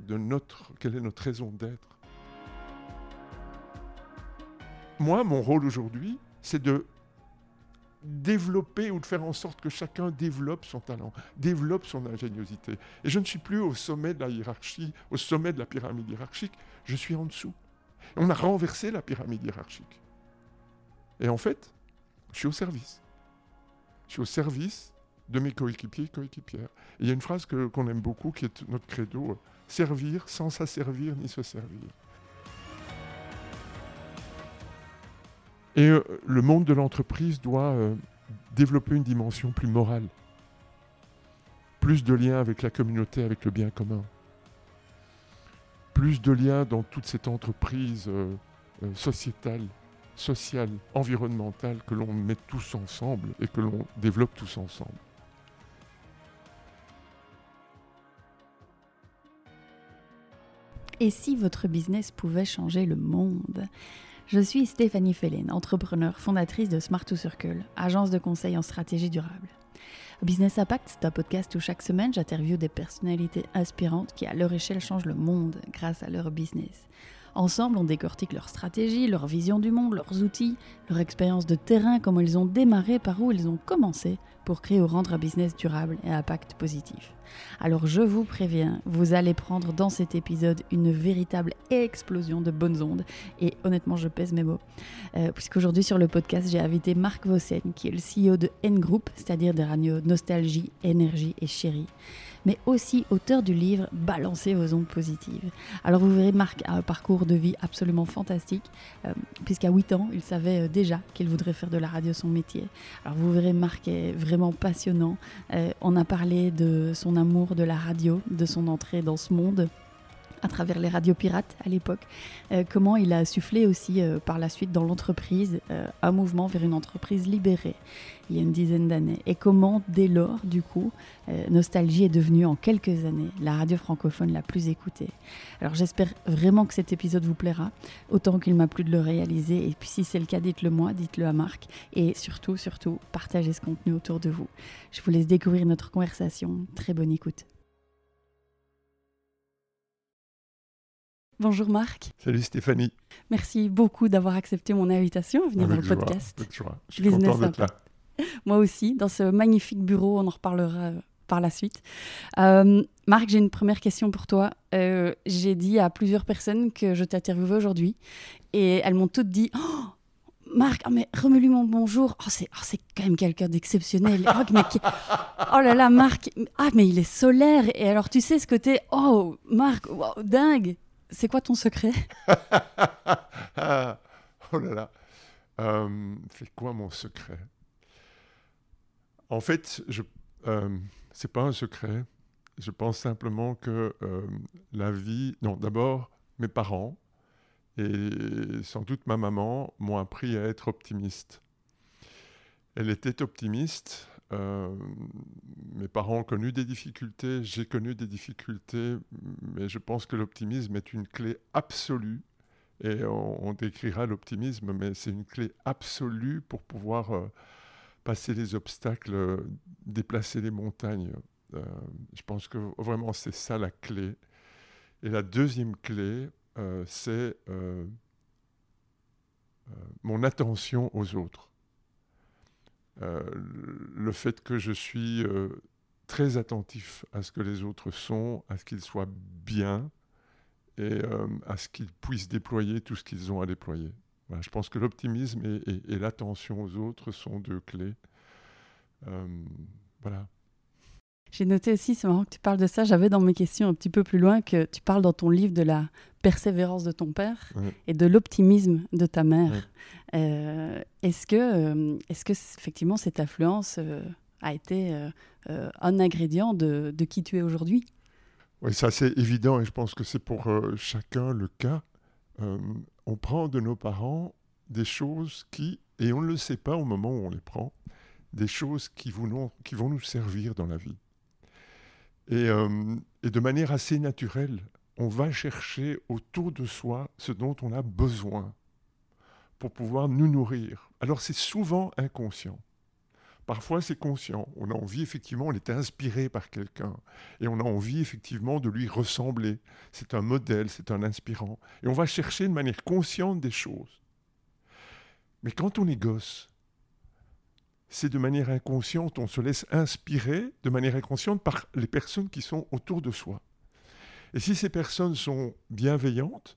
de notre, quelle est notre raison d'être. Moi, mon rôle aujourd'hui, c'est de développer ou de faire en sorte que chacun développe son talent, développe son ingéniosité. Et je ne suis plus au sommet de la hiérarchie, au sommet de la pyramide hiérarchique, je suis en dessous. On a renversé la pyramide hiérarchique. Et en fait, je suis au service. Je suis au service de mes coéquipiers et coéquipières. il y a une phrase que, qu'on aime beaucoup qui est notre credo, servir sans s'asservir ni se servir. Et euh, le monde de l'entreprise doit euh, développer une dimension plus morale, plus de liens avec la communauté, avec le bien commun, plus de liens dans toute cette entreprise euh, sociétale, sociale, environnementale que l'on met tous ensemble et que l'on développe tous ensemble. Et si votre business pouvait changer le monde? Je suis Stéphanie Fellen, entrepreneur, fondatrice de Smart to Circle, agence de conseil en stratégie durable. Business Impact, c'est un podcast où chaque semaine j'interviewe des personnalités inspirantes qui à leur échelle changent le monde grâce à leur business. Ensemble, on décortique leur stratégie, leur vision du monde, leurs outils, leur expérience de terrain, comment ils ont démarré, par où ils ont commencé pour créer ou rendre un business durable et à impact positif. Alors je vous préviens, vous allez prendre dans cet épisode une véritable explosion de bonnes ondes et honnêtement je pèse mes mots. Euh, Puisqu'aujourd'hui sur le podcast j'ai invité Marc Vossen qui est le CEO de N Group, c'est-à-dire des radios Nostalgie, Énergie et Chérie mais aussi auteur du livre Balancer vos ondes positives. Alors vous verrez, Marc a un parcours de vie absolument fantastique, euh, puisqu'à 8 ans, il savait euh, déjà qu'il voudrait faire de la radio son métier. Alors vous verrez, Marc est vraiment passionnant. Euh, on a parlé de son amour de la radio, de son entrée dans ce monde à travers les radios pirates à l'époque, euh, comment il a soufflé aussi euh, par la suite dans l'entreprise euh, un mouvement vers une entreprise libérée il y a une dizaine d'années et comment dès lors du coup Nostalgie est devenue en quelques années la radio francophone la plus écoutée. Alors j'espère vraiment que cet épisode vous plaira autant qu'il m'a plu de le réaliser et puis si c'est le cas dites-le moi, dites-le à Marc et surtout surtout partagez ce contenu autour de vous. Je vous laisse découvrir notre conversation. Très bonne écoute. Bonjour Marc. Salut Stéphanie. Merci beaucoup d'avoir accepté mon invitation à venir dans le podcast. Je suis content d'être là. Moi aussi, dans ce magnifique bureau, on en reparlera euh, par la suite. Euh, Marc, j'ai une première question pour toi. Euh, j'ai dit à plusieurs personnes que je t'interviewais aujourd'hui et elles m'ont toutes dit oh, Marc, oh, mais remets-lui mon bonjour. Oh, c'est oh, quand même quelqu'un d'exceptionnel. Oh, oh, là là, Marc, ah, mais il est solaire. Et alors, tu sais ce côté, oh, Marc, dingue. C'est quoi ton secret? Oh là là. Euh, c'est quoi mon secret? En fait, je, euh, c'est pas un secret. Je pense simplement que euh, la vie. Non, d'abord, mes parents et sans doute ma maman m'ont appris à être optimiste. Elle était optimiste euh, mes parents ont connu des difficultés, j'ai connu des difficultés, mais je pense que l'optimisme est une clé absolue. Et on, décrira l'optimisme, mais c'est une clé absolue pour pouvoir euh, passer les obstacles, euh, déplacer les montagnes. je pense que vraiment c'est ça la clé. Et la deuxième clé, c'est mon attention aux autres. Euh, le fait que je suis euh, très attentif à ce que les autres sont, à ce qu'ils soient bien et euh, à ce qu'ils puissent déployer tout ce qu'ils ont à déployer. je pense que l'optimisme et, l'attention aux autres sont deux clés. voilà. J'ai noté aussi, c'est marrant que tu parles de ça, j'avais dans mes questions un petit peu plus loin que tu parles dans ton livre de la persévérance de ton père et de l'optimisme de ta mère. Euh, est-ce que, euh, est-ce que effectivement cette influence euh, a été un ingrédient de, de, qui tu es aujourd'hui? Oui, ça c'est évident et je pense que c'est pour chacun le cas. on prend de nos parents des choses qui, et on ne le sait pas au moment où on les prend, des choses qui, vous, qui vont nous servir dans la vie. Et, et de manière assez naturelle, on va chercher autour de soi ce dont on a besoin pour pouvoir nous nourrir. Alors c'est souvent inconscient. Parfois, c'est conscient. On a envie, effectivement, on est inspiré par quelqu'un. Et on a envie, effectivement, de lui ressembler. C'est un modèle, c'est un inspirant. Et on va chercher de manière consciente des choses. Mais quand on est gosse, c'est de manière inconsciente, on se laisse inspirer de manière inconsciente par les personnes qui sont autour de soi. Et si ces personnes sont bienveillantes,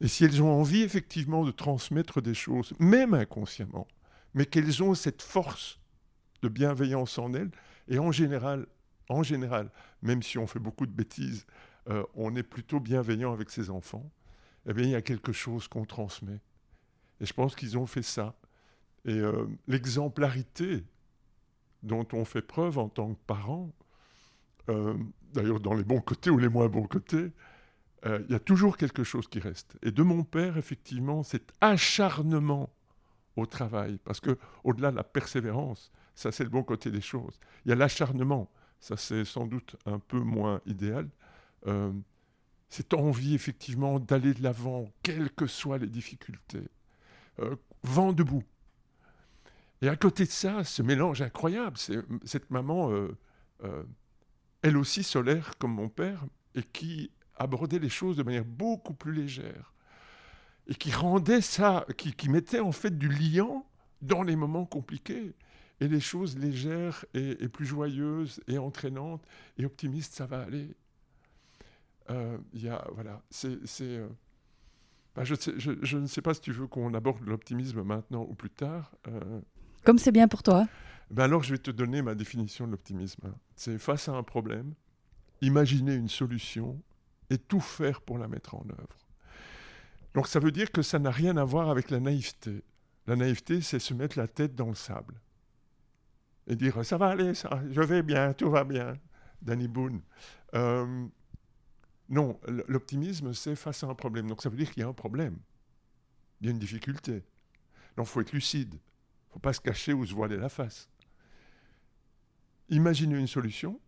et si elles ont envie effectivement de transmettre des choses, même inconsciemment, mais qu'elles ont cette force de bienveillance en elles, et en général, en général, même si on fait beaucoup de bêtises, euh, on est plutôt bienveillant avec ses enfants, eh bien, il y a quelque chose qu'on transmet. Et je pense qu'ils ont fait ça. Et euh, l'exemplarité dont on fait preuve en tant que parent, euh, d'ailleurs dans les bons côtés ou les moins bons côtés, il y a toujours quelque chose qui reste. Et de mon père, effectivement, cet acharnement au travail, parce que au-delà de la persévérance, ça c'est le bon côté des choses. Il y a l'acharnement, ça c'est sans doute un peu moins idéal. Euh, cette envie effectivement d'aller de l'avant, quelles que soient les difficultés. Euh, vent debout. Et à côté de ça, ce mélange incroyable, c'est cette maman, euh, euh, elle aussi solaire comme mon père, et qui abordait les choses de manière beaucoup plus légère et qui rendait ça, qui, mettait en fait du liant dans les moments compliqués. Et les choses légères et, plus joyeuses et entraînantes et optimistes, ça va aller. Euh, y a, voilà, c'est, euh, bah, je, ne sais pas si tu veux qu'on aborde l'optimisme maintenant ou plus tard. Euh. Comme c'est bien pour toi. Ben alors, je vais te donner ma définition de l'optimisme. C'est face à un problème, imaginer une solution et tout faire pour la mettre en œuvre. Donc ça veut dire que ça n'a rien à voir avec la naïveté. La naïveté, c'est se mettre la tête dans le sable et dire ça va aller, ça, je vais bien, tout va bien. Danny Boone. Euh, non, l'optimisme, c'est face à un problème. Donc ça veut dire qu'il y a un problème. Il y a une difficulté. Donc il faut être lucide. Faut pas se cacher ou se voiler la face. Imaginer une solution,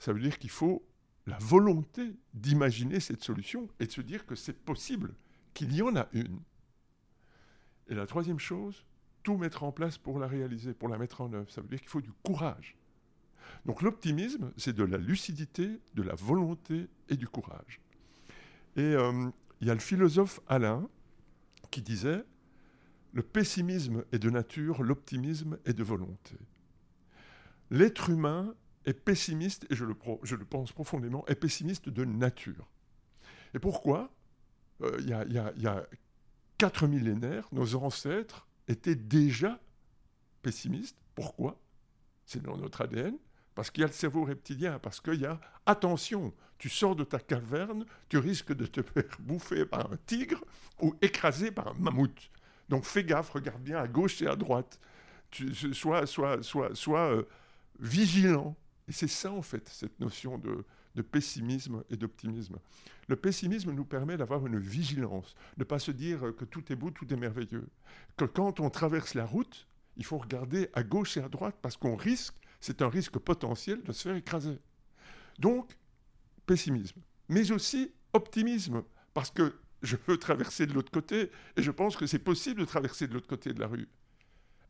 ça veut dire qu'il faut la volonté d'imaginer cette solution et de se dire que c'est possible qu'il y en a une. Et la troisième chose, tout mettre en place pour la réaliser, pour la mettre en œuvre. Ça veut dire qu'il faut du courage. Donc l'optimisme, c'est de la lucidité, de la volonté et du courage. Et euh, il y a le philosophe Alain qui disait, le pessimisme est de nature, l'optimisme est de volonté. L'être humain est pessimiste, et je le, pense profondément, est pessimiste de nature. Et pourquoi? Euh, il y, a, quatre millénaires, nos ancêtres étaient déjà pessimistes. Pourquoi? C'est dans notre ADN. Parce qu'il y a le cerveau reptilien, parce qu'il y a attention, tu sors de ta caverne, tu risques de te faire bouffer par un tigre ou écraser par un mammouth. Donc fais gaffe, regarde bien à gauche et à droite. Sois euh, vigilant. Et c'est ça, en fait, cette notion de, pessimisme et d'optimisme. Le pessimisme nous permet d'avoir une vigilance, de ne pas se dire que tout est beau, tout est merveilleux. Que quand on traverse la route, il faut regarder à gauche et à droite parce qu'on risque, c'est un risque potentiel de se faire écraser. Donc, pessimisme. Mais aussi optimisme, parce que je peux traverser de l'autre côté et je pense que c'est possible de traverser de l'autre côté de la rue.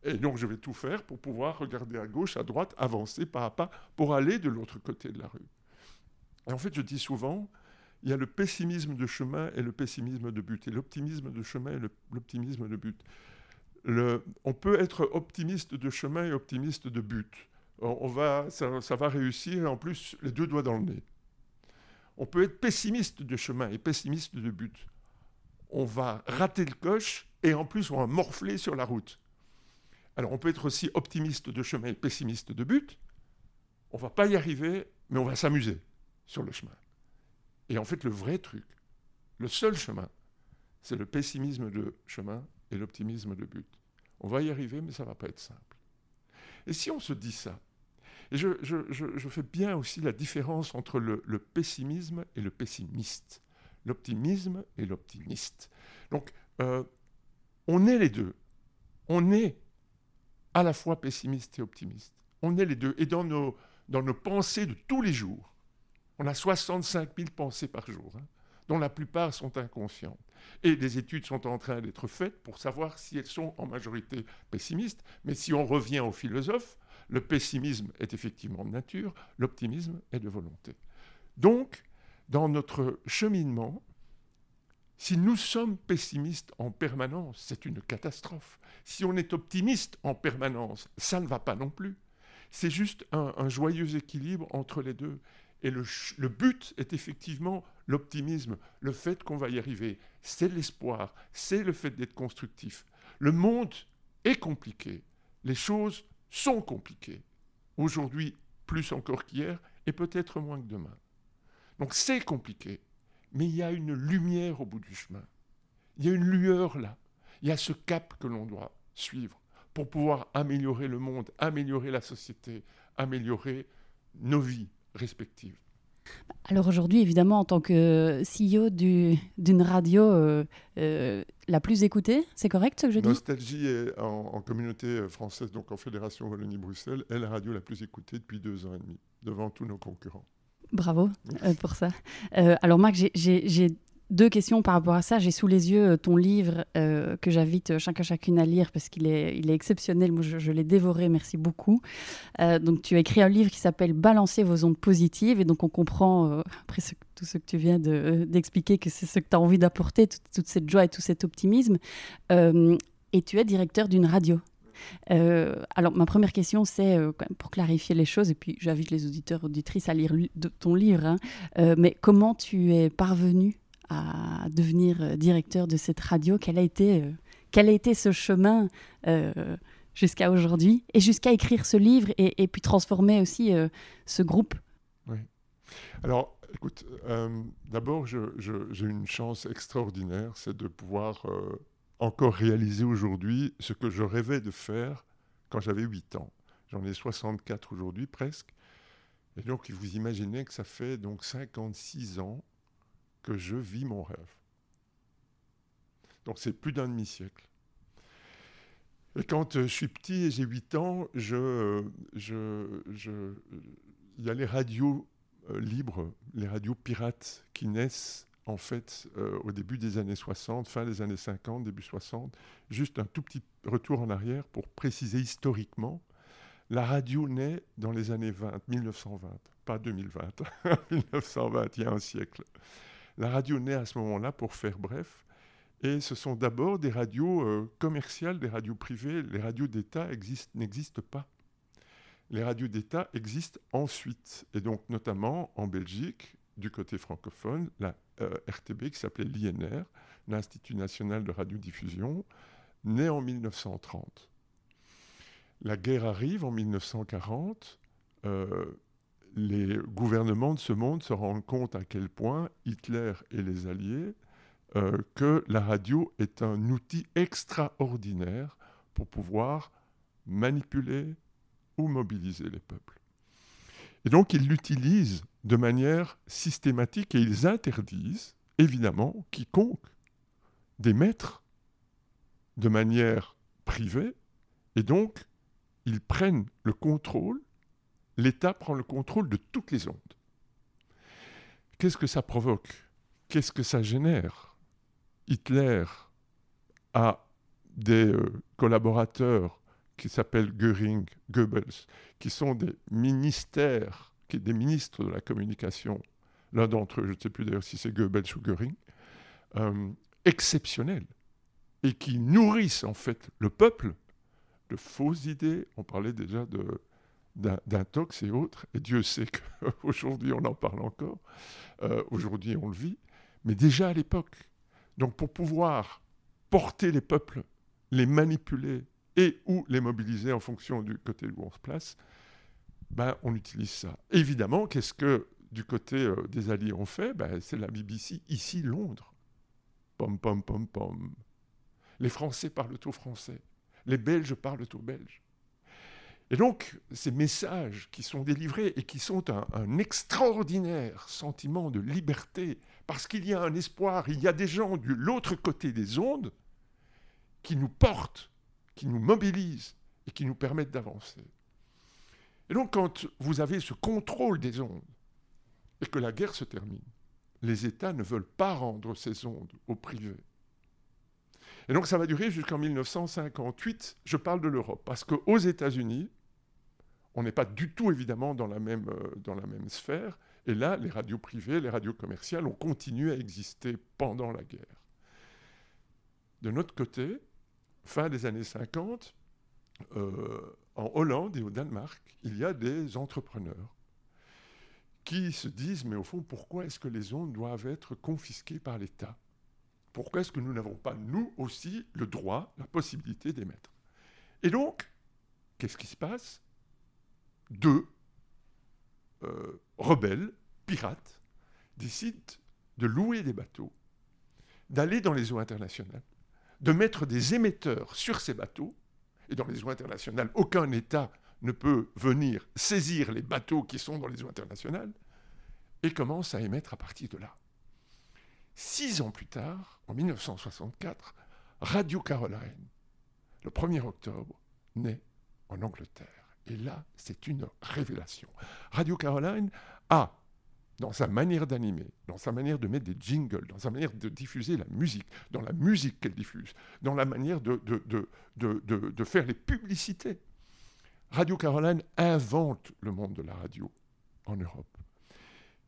Et donc, je vais tout faire pour pouvoir regarder à gauche, à droite, avancer pas à pas pour aller de l'autre côté de la rue. Et en fait, je dis souvent, il y a le pessimisme de chemin et le pessimisme de but, et l'optimisme de chemin et l'optimisme de but. on peut être optimiste de chemin et optimiste de but. On, va, ça, va réussir, en plus, les deux doigts dans le nez. On peut être pessimiste de chemin et pessimiste de but. On va rater le coche, et en plus, on va morfler sur la route. Alors, on peut être aussi optimiste de chemin et pessimiste de but. On va pas y arriver, mais on va s'amuser sur le chemin. Et en fait, le vrai truc, le seul chemin, c'est le pessimisme de chemin et l'optimisme de but. On va y arriver, mais ça va pas être simple. Et si on se dit ça, et je, fais bien aussi la différence entre le, pessimisme et le pessimiste, l'optimisme et l'optimiste. Donc, euh, on est les deux. On est à la fois pessimiste et optimiste. On est les deux. Et dans nos, dans nos pensées de tous les jours, on a 65 000 pensées par jour, hein, dont la plupart sont inconscientes. Et des études sont en train d'être faites pour savoir si elles sont en majorité pessimistes. Mais si on revient aux philosophes, Le pessimisme est effectivement de nature, l'optimisme est de volonté. Donc, dans notre cheminement, si nous sommes pessimistes en permanence, c'est une catastrophe. Si on est optimiste en permanence, ça ne va pas non plus. C'est juste un, joyeux équilibre entre les deux. Et le, but est effectivement l'optimisme, le fait qu'on va y arriver. C'est l'espoir, c'est le fait d'être constructif. Le monde est compliqué, les choses sont compliquées. Aujourd'hui, plus encore qu'hier, et peut-être moins que demain. Donc c'est compliqué, mais il y a une lumière au bout du chemin. Il y a une lueur là. Il y a ce cap que l'on doit suivre pour pouvoir améliorer le monde, améliorer la société, améliorer nos vies respectives. Alors aujourd'hui, évidemment, en tant que CEO d'une radio euh, euh, la plus écoutée, c'est correct ce que je dis? Nostalgie est en, communauté française, donc en Fédération Wallonie-Bruxelles, est la radio la plus écoutée depuis deux ans et demi, devant tous nos concurrents. Bravo euh, pour ça. alors Marc, j'ai deux questions par rapport à ça. J'ai sous les yeux euh, ton livre euh, que j'invite chacun chacune à lire parce qu'il est, exceptionnel. Moi, je, l'ai dévoré. Merci beaucoup. Euh, donc, tu as écrit un livre qui s'appelle Balancer vos ondes positives. Et donc, on comprend, après tout ce que tu viens d'expliquer, que c'est ce que tu as envie d'apporter, toute, cette joie et tout cet optimisme. et tu es directeur d'une radio. Alors, ma première question, c'est pour clarifier les choses, et puis j'invite les auditeurs, auditrices à lire ton livre, hein, mais comment tu es parvenu à devenir euh, directeur de cette radio? Quel a été, euh, quel a été ce chemin euh, jusqu'à aujourd'hui? Et jusqu'à écrire ce livre et, puis transformer aussi ce groupe? Oui. Alors, écoute, d'abord, j'ai une chance extraordinaire, c'est de pouvoir encore réaliser aujourd'hui ce que je rêvais de faire quand j'avais 8 ans. J'en ai 64 aujourd'hui presque. Et donc, vous imaginez que ça fait donc 56 ans que je vis mon rêve. Donc c'est plus d'un demi-siècle. Et quand euh, je suis petit et j'ai 8 ans, je, il y a les radios euh, libres, les radios pirates qui naissent en fait euh, au début des années 60, fin des années 50, début 60. Juste un tout petit retour en arrière pour préciser historiquement. La radio naît dans les années 20, 1920, pas 2020, 1920, il y a un siècle. La radio naît à ce moment-là, pour faire bref, et ce sont d'abord des radios euh, commerciales, des radios privées. Les radios d'État n'existent pas. Les radios d'État existent ensuite, et donc notamment en Belgique, du côté francophone, la euh, RTB qui s'appelait l'INR, l'Institut national de radiodiffusion, naît en 1930. La guerre arrive en 1940 les gouvernements de ce monde se rendent compte à quel point Hitler et les Alliés, euh, que la radio est un outil extraordinaire pour pouvoir manipuler ou mobiliser les peuples. Et donc ils l'utilisent de manière systématique et ils interdisent, évidemment, quiconque d'émettre de manière privée, et donc ils prennent le contrôle l'État prend le contrôle de toutes les ondes. Qu'est-ce que ça provoque? Qu'est-ce que ça génère? Hitler a des euh, collaborateurs qui s'appellent Göring, Goebbels, qui sont des ministères, des ministres de la communication, l'un d'entre eux, je ne sais plus d'ailleurs si c'est Goebbels ou Göring, euh, exceptionnels, et qui nourrissent en fait le peuple de fausses idées. On parlait déjà de d'intox et autres. Et Dieu sait qu'aujourd'hui, on en parle encore. Euh, aujourd'hui, on le vit. Mais déjà à l'époque. Donc, pour pouvoir porter les peuples, les manipuler et ou les mobiliser en fonction du côté où on se place, ben, on utilise ça. Évidemment, qu'est-ce que du côté euh, des Alliés on fait? Ben, C'est la BBC, ici Londres. Pom, pom, pom, pom. Les Français parlent tout français. Les Belges parlent tout belge. Et donc, ces messages qui sont délivrés et qui sont un, extraordinaire sentiment de liberté, parce qu'il y a un espoir, il y a des gens de l'autre côté des ondes qui nous portent, qui nous mobilisent et qui nous permettent d'avancer. Et donc, quand vous avez ce contrôle des ondes et que la guerre se termine, les États ne veulent pas rendre ces ondes au privé. Et donc ça va durer jusqu'en 1958. Je parle de l'Europe, parce qu'aux États-Unis, On n'est pas du tout évidemment dans la même, euh, dans la même sphère. Et là, les radios privées, les radios commerciales ont continué à exister pendant la guerre. De notre côté, fin des années 50, euh, en Hollande et au Danemark, il y a des entrepreneurs qui se disent, mais au fond, pourquoi est-ce que les ondes doivent être confisquées par l'État? Pourquoi est-ce que nous n'avons pas, nous aussi, le droit, la possibilité d'émettre? Et donc, qu'est-ce qui se passe? Deux euh, rebelles, pirates, décident de louer des bateaux, d'aller dans les eaux internationales, de mettre des émetteurs sur ces bateaux, et dans les eaux internationales, aucun État ne peut venir saisir les bateaux qui sont dans les eaux internationales, et commence à émettre à partir de là. Six ans plus tard, en 1964, Radio Caroline, le 1er octobre, naît en Angleterre. Et là, c'est une révélation. Radio Caroline a, dans sa manière d'animer, dans sa manière de mettre des jingles, dans sa manière de diffuser la musique, dans la musique qu'elle diffuse, dans la manière de, de, de, de, faire les publicités. Radio Caroline invente le monde de la radio en Europe.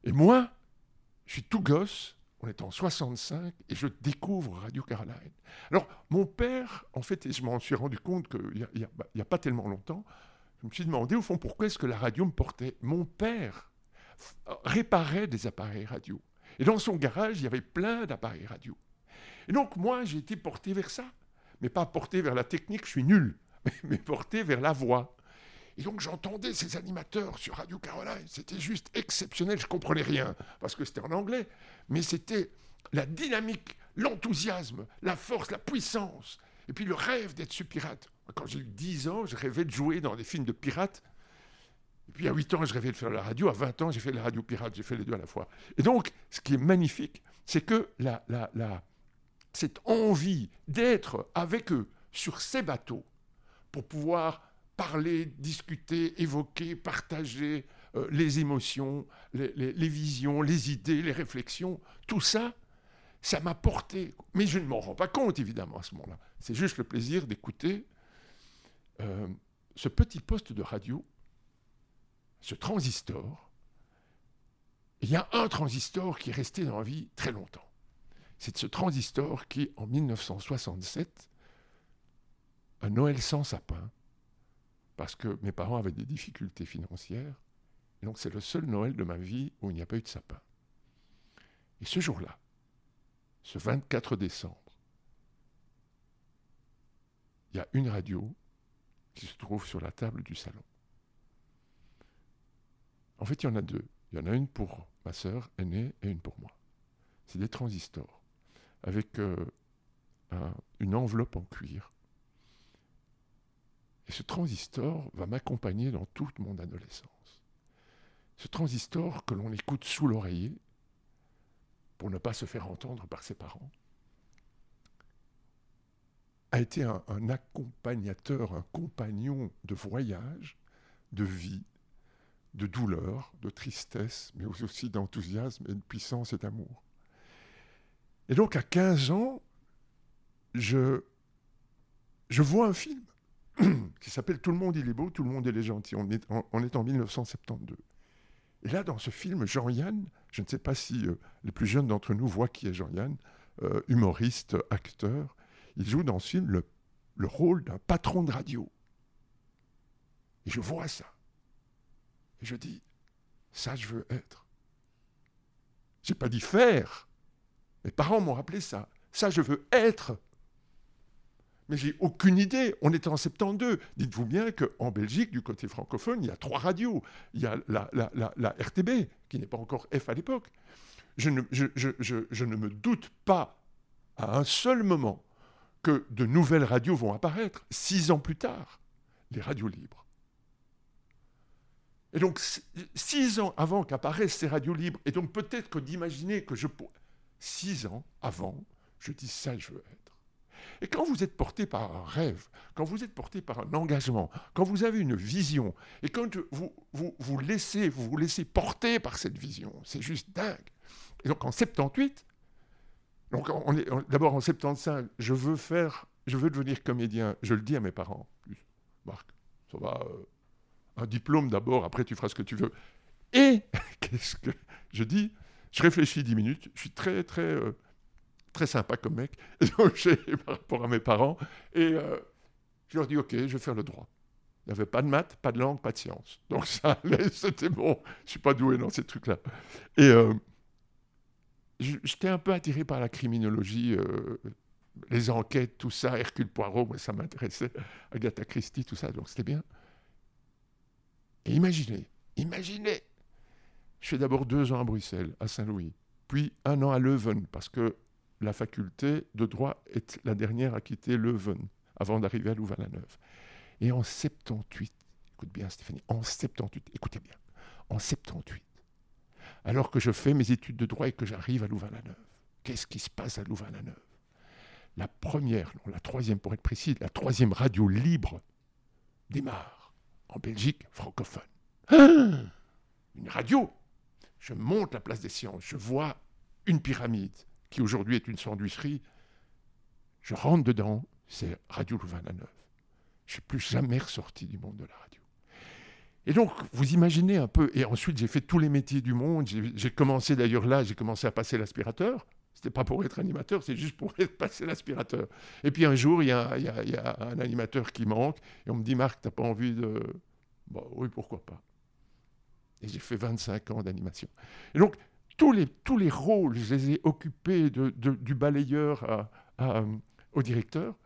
Et moi, je suis tout gosse, on est en 65, et je découvre Radio Caroline. Alors, mon père, en fait, et je m'en suis rendu compte qu'il n'y a, a, pas tellement longtemps, je me suis demandé, au fond, pourquoi est-ce que la radio me portait? Mon père réparait des appareils radio. Et dans son garage, il y avait plein d'appareils radio. Et donc, moi, j'ai été porté vers ça. Mais pas porté vers la technique, je suis nul, mais porté vers la voix. Et donc j'entendais ces animateurs sur Radio Caroline, c'était juste exceptionnel, je comprenais rien, parce que c'était en anglais, mais c'était la dynamique, l'enthousiasme, la force, la puissance, et puis le rêve d'être ce pirate. Quand j'ai eu 10 ans, je rêvais de jouer dans des films de pirates, et puis à 8 ans, je rêvais de faire la radio, à 20 ans, j'ai fait la radio pirate, j'ai fait les deux à la fois. Et donc, ce qui est magnifique, c'est que la, la, la, cette envie d'être avec eux sur ces bateaux, pour pouvoir parler, discuter, évoquer, partager euh, les émotions, les, visions, les idées, les réflexions, tout ça, ça m'a porté. Mais je ne m'en rends pas compte, évidemment, à ce moment-là. C'est juste le plaisir d'écouter euh, ce petit poste de radio, ce transistor. Il y a un transistor qui est resté dans la vie très longtemps. C'est ce transistor qui, en 1967, un Noël sans sapin, parce que mes parents avaient des difficultés financières. Et donc c'est le seul Noël de ma vie où il n'y a pas eu de sapin. Et ce jour-là, ce 24 décembre, il y a une radio qui se trouve sur la table du salon. En fait, il y en a deux. Il y en a une pour ma sœur aînée et une pour moi. C'est des transistors avec euh, une enveloppe en cuir et ce transistor va m'accompagner dans toute mon adolescence. Ce transistor que l'on écoute sous l'oreiller pour ne pas se faire entendre par ses parents a été un, accompagnateur, un compagnon de voyage, de vie, de douleur, de tristesse, mais aussi d'enthousiasme et de puissance et d'amour. Et donc à 15 ans, je, je vois un film qui s'appelle Tout le monde il est beau, tout le monde il est gentil. On est en, est en 1972. Et là, dans ce film, Jean-Yann, je ne sais pas si euh, les plus jeunes d'entre nous voient qui est Jean-Yann, euh, humoriste, acteur, il joue dans ce film le, le rôle d'un patron de radio. Et je vois ça. Je dis, ça je veux être. J'ai pas dit faire. Mes parents m'ont rappelé ça. Ça je veux être. Mais j'ai aucune idée. On était en 72. Dites-vous bien qu'en Belgique, du côté francophone, il y a trois radios. Il y a la, RTB, qui n'est pas encore F à l'époque. Je ne, je, je ne me doute pas à un seul moment que de nouvelles radios vont apparaître, six ans plus tard, les radios libres. Et donc, six ans avant qu'apparaissent ces radios libres, et donc peut-être que d'imaginer que je pourrais... Six ans avant, je dis ça, je veux être. Et quand vous êtes porté par un rêve, quand vous êtes porté par un engagement, quand vous avez une vision, et quand vous vous, laissez, vous laissez porter par cette vision, c'est juste dingue. Et donc en 78, donc on est d'abord en 75, je veux faire, je veux devenir comédien. Je le dis à mes parents. Marc, ça va, euh, un diplôme d'abord, après tu feras ce que tu veux. Et qu'est-ce que je dis? Je réfléchis dix minutes, je suis très, très, euh, très sympa comme mec, par rapport à mes parents, et euh, je leur dis Ok, je vais faire le droit. Il n'y avait pas de maths, pas de langue, pas de sciences. Donc ça c'était bon. Je suis pas doué dans ces trucs-là. Et euh, j'étais un peu attiré par la criminologie, les enquêtes, tout ça, Hercule Poirot, moi, ça m'intéressait, Agatha Christie, tout ça, donc c'était bien. Et imaginez, imaginez, je fais d'abord deux ans à Bruxelles, à Saint-Louis, puis un an à Leuven, parce que la faculté de droit est la dernière à quitter Leuven, avant d'arriver à Louvain-la-Neuve. Et en 78, écoute bien Stéphanie, en 78, écoutez bien, en 78, alors que je fais mes études de droit et que j'arrive à Louvain-la-Neuve, qu'est-ce qui se passe à Louvain-la-Neuve? La première, non, la troisième pour être précis, la troisième radio libre démarre en Belgique francophone. une radio. Je monte la place des sciences, je vois une pyramide qui aujourd'hui est une sandwicherie. Je rentre dedans, c'est Radio Louvain-la-Neuve. Je ne suis plus jamais ressorti du monde de la radio. Et donc, vous imaginez un peu, et ensuite j'ai fait tous les métiers du monde, j'ai commencé d'ailleurs là, j'ai commencé à passer l'aspirateur, c'était pas pour être animateur, c'est juste pour passer l'aspirateur. Et puis un jour, il y, a, un animateur qui manque, et on me dit Marc, t'as pas envie de. Bon, oui, pourquoi pas. Et j'ai fait 25 ans d'animation. Et donc, tous les, tous les rôles, je les ai occupés de, du balayeur au directeur.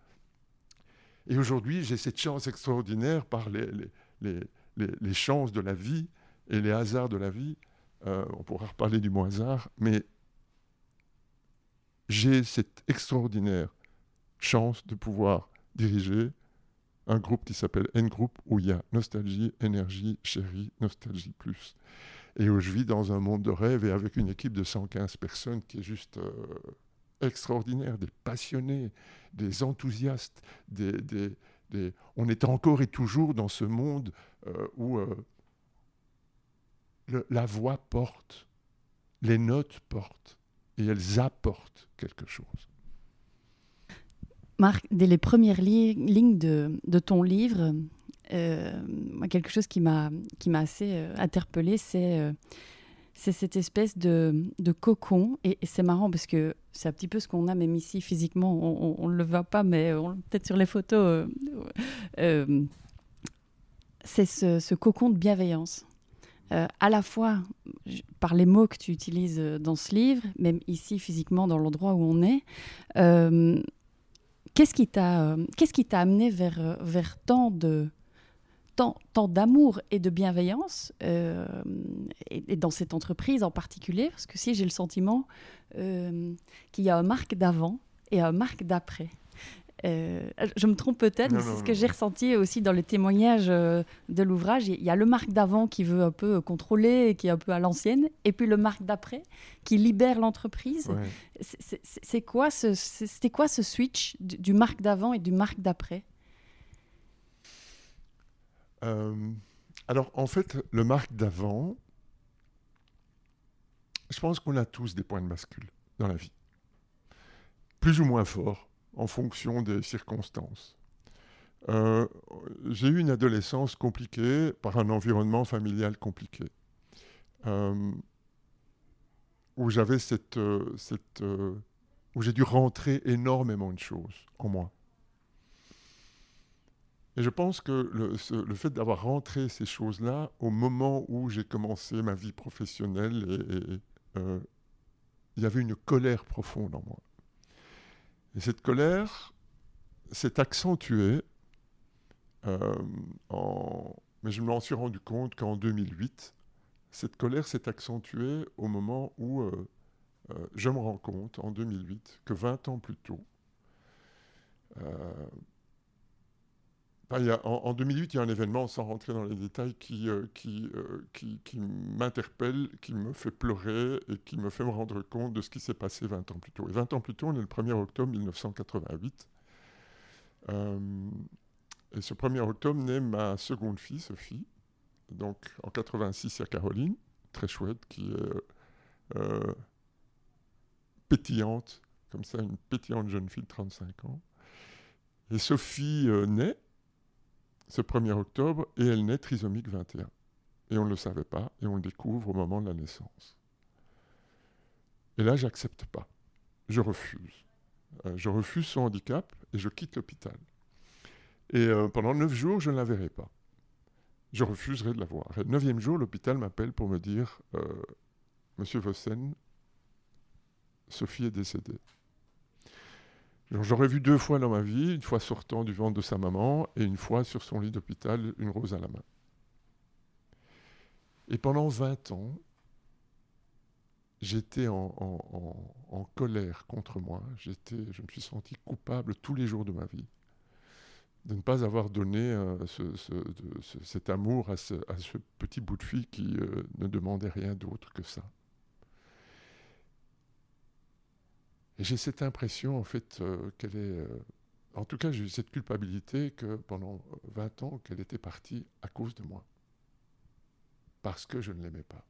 Et aujourd'hui, j'ai cette chance extraordinaire par les, les, les, les, chances de la vie et les hasards de la vie. Euh, on pourra reparler du mot hasard, mais j'ai cette extraordinaire chance de pouvoir diriger un groupe qui s'appelle N Group où il y a Nostalgie, Énergie, Chérie, Nostalgie Plus. Et où je vis dans un monde de rêve et avec une équipe de 115 personnes qui est juste euh, extraordinaire, des passionnés, des enthousiastes, on est encore et toujours dans ce monde euh, où euh, la voix porte, les notes portent et elles apportent quelque chose. Marc, dès les premières lignes de, ton livre, euh, quelque chose qui m'a assez euh, interpellée, c'est euh, cette espèce de, de cocon. Et, c'est marrant parce que c'est un petit peu ce qu'on a même ici physiquement. On ne le voit pas, mais peut-être sur les photos. c'est ce, ce, cocon de bienveillance. Euh, à la fois par les mots que tu utilises euh, dans ce livre, même ici physiquement dans l'endroit où on est. Euh, qu'est-ce qui t'a t'a amené vers vers tant de tant, tant d'amour et de bienveillance et, dans cette entreprise en particulier? Parce que si j'ai le sentiment qu'il y a un marque d'avant et un marque d'après euh, je me trompe peut-être, mais c'est ce que j'ai ressenti aussi dans le témoignage euh, de l'ouvrage. Il y a le Marc d'avant qui veut un peu contrôler, qui est un peu à l'ancienne, et puis le Marc d'après qui libère l'entreprise. C'est quoi ce, c'était quoi ce switch du, Marc d'avant et du Marc d'après? Euh, Alors en fait, le Marc d'avant, je pense qu'on a tous des points de bascule dans la vie, plus ou moins forts en fonction des circonstances. Euh, j'ai eu une adolescence compliquée par un environnement familial compliqué, euh, où j'avais cette, euh, cette où j'ai dû rentrer énormément de choses en moi. Et je pense que le, fait d'avoir rentré ces choses-là au moment où j'ai commencé ma vie professionnelle, il y avait une colère profonde en moi. Et cette colère s'est accentuée, euh, mais je m'en suis rendu compte qu'en 2008, cette colère s'est accentuée au moment où euh, euh, je me rends compte, en 2008, que 20 ans plus tôt, en, 2008, il y a un événement, sans rentrer dans les détails, qui, euh, euh, qui, m'interpelle, qui me fait pleurer et qui me fait me rendre compte de ce qui s'est passé 20 ans plus tôt. Et 20 ans plus tôt, on est le 1er octobre 1988. Euh, et ce 1er octobre naît ma seconde fille, Sophie. Donc en 86, il y a Caroline, très chouette, qui est pétillante, comme ça, une pétillante jeune fille de 35 ans. Et Sophie naît ce 1er octobre et elle naît trisomique 21. Et on ne le savait pas et on le découvre au moment de la naissance. Et là, j'accepte pas. Je refuse. Euh, je refuse son handicap et je quitte l'hôpital. Et euh, pendant neuf jours, je ne la verrai pas. Je refuserai de la voir. Et le neuvième jour, l'hôpital m'appelle pour me dire euh, Monsieur Vossen, Sophie est décédée. J'aurais vu deux fois dans ma vie, une fois sortant du ventre de sa maman et une fois sur son lit d'hôpital, une rose à la main. Et pendant 20 ans, j'étais en, colère contre moi. Je me suis senti coupable tous les jours de ma vie de ne pas avoir donné euh, cet amour à ce, petit bout de fille qui euh, ne demandait rien d'autre que ça. Et j'ai cette impression, en fait, euh, qu'elle est. en tout cas, j'ai eu cette culpabilité que pendant 20 ans, qu'elle était partie à cause de moi. Parce que je ne l'aimais pas.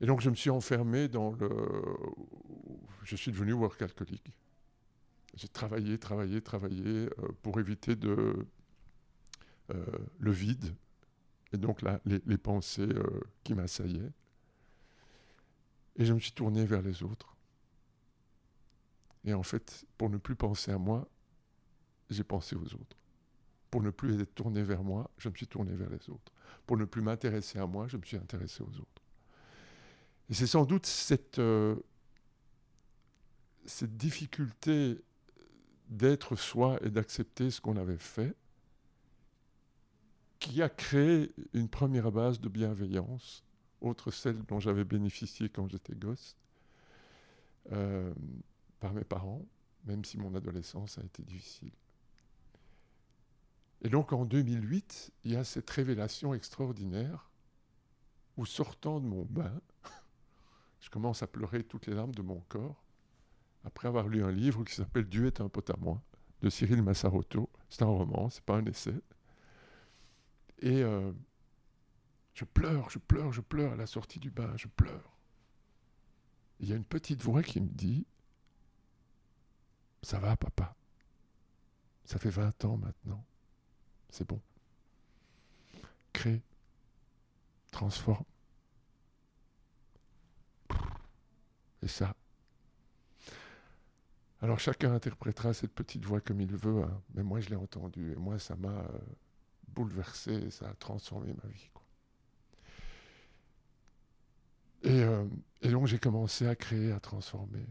Et donc, je me suis enfermé dans le. Je suis devenu work alcoolique. J'ai travaillé, travaillé, travaillé euh, pour éviter de, euh, le vide et donc les, pensées euh, qui m'assaillaient. Et je me suis tourné vers les autres. Et en fait, pour ne plus penser à moi, j'ai pensé aux autres. Pour ne plus être tourné vers moi, je me suis tourné vers les autres. Pour ne plus m'intéresser à moi, je me suis intéressé aux autres. Et c'est sans doute cette, cette difficulté d'être soi et d'accepter ce qu'on avait fait, qui a créé une première base de bienveillance, autre celle dont j'avais bénéficié quand j'étais gosse, euh, par mes parents, même si mon adolescence a été difficile. Et donc en 2008, il y a cette révélation extraordinaire où sortant de mon bain, je commence à pleurer toutes les larmes de mon corps, après avoir lu un livre qui s'appelle Dieu est un pote à moi, de Cyril Massaroto. C'est un roman, c'est pas un essai. Et euh, je pleure, je pleure, je pleure à la sortie du bain, je pleure. Il y a une petite voix qui me dit Ça va, papa. Ça fait 20 ans maintenant. C'est bon. Crée. Transforme. Et ça, alors chacun interprétera cette petite voix comme il veut, hein. mais moi je l'ai entendue et moi ça m'a euh, bouleversé, ça a transformé ma vie. Euh, et, donc j'ai commencé à créer, à transformer.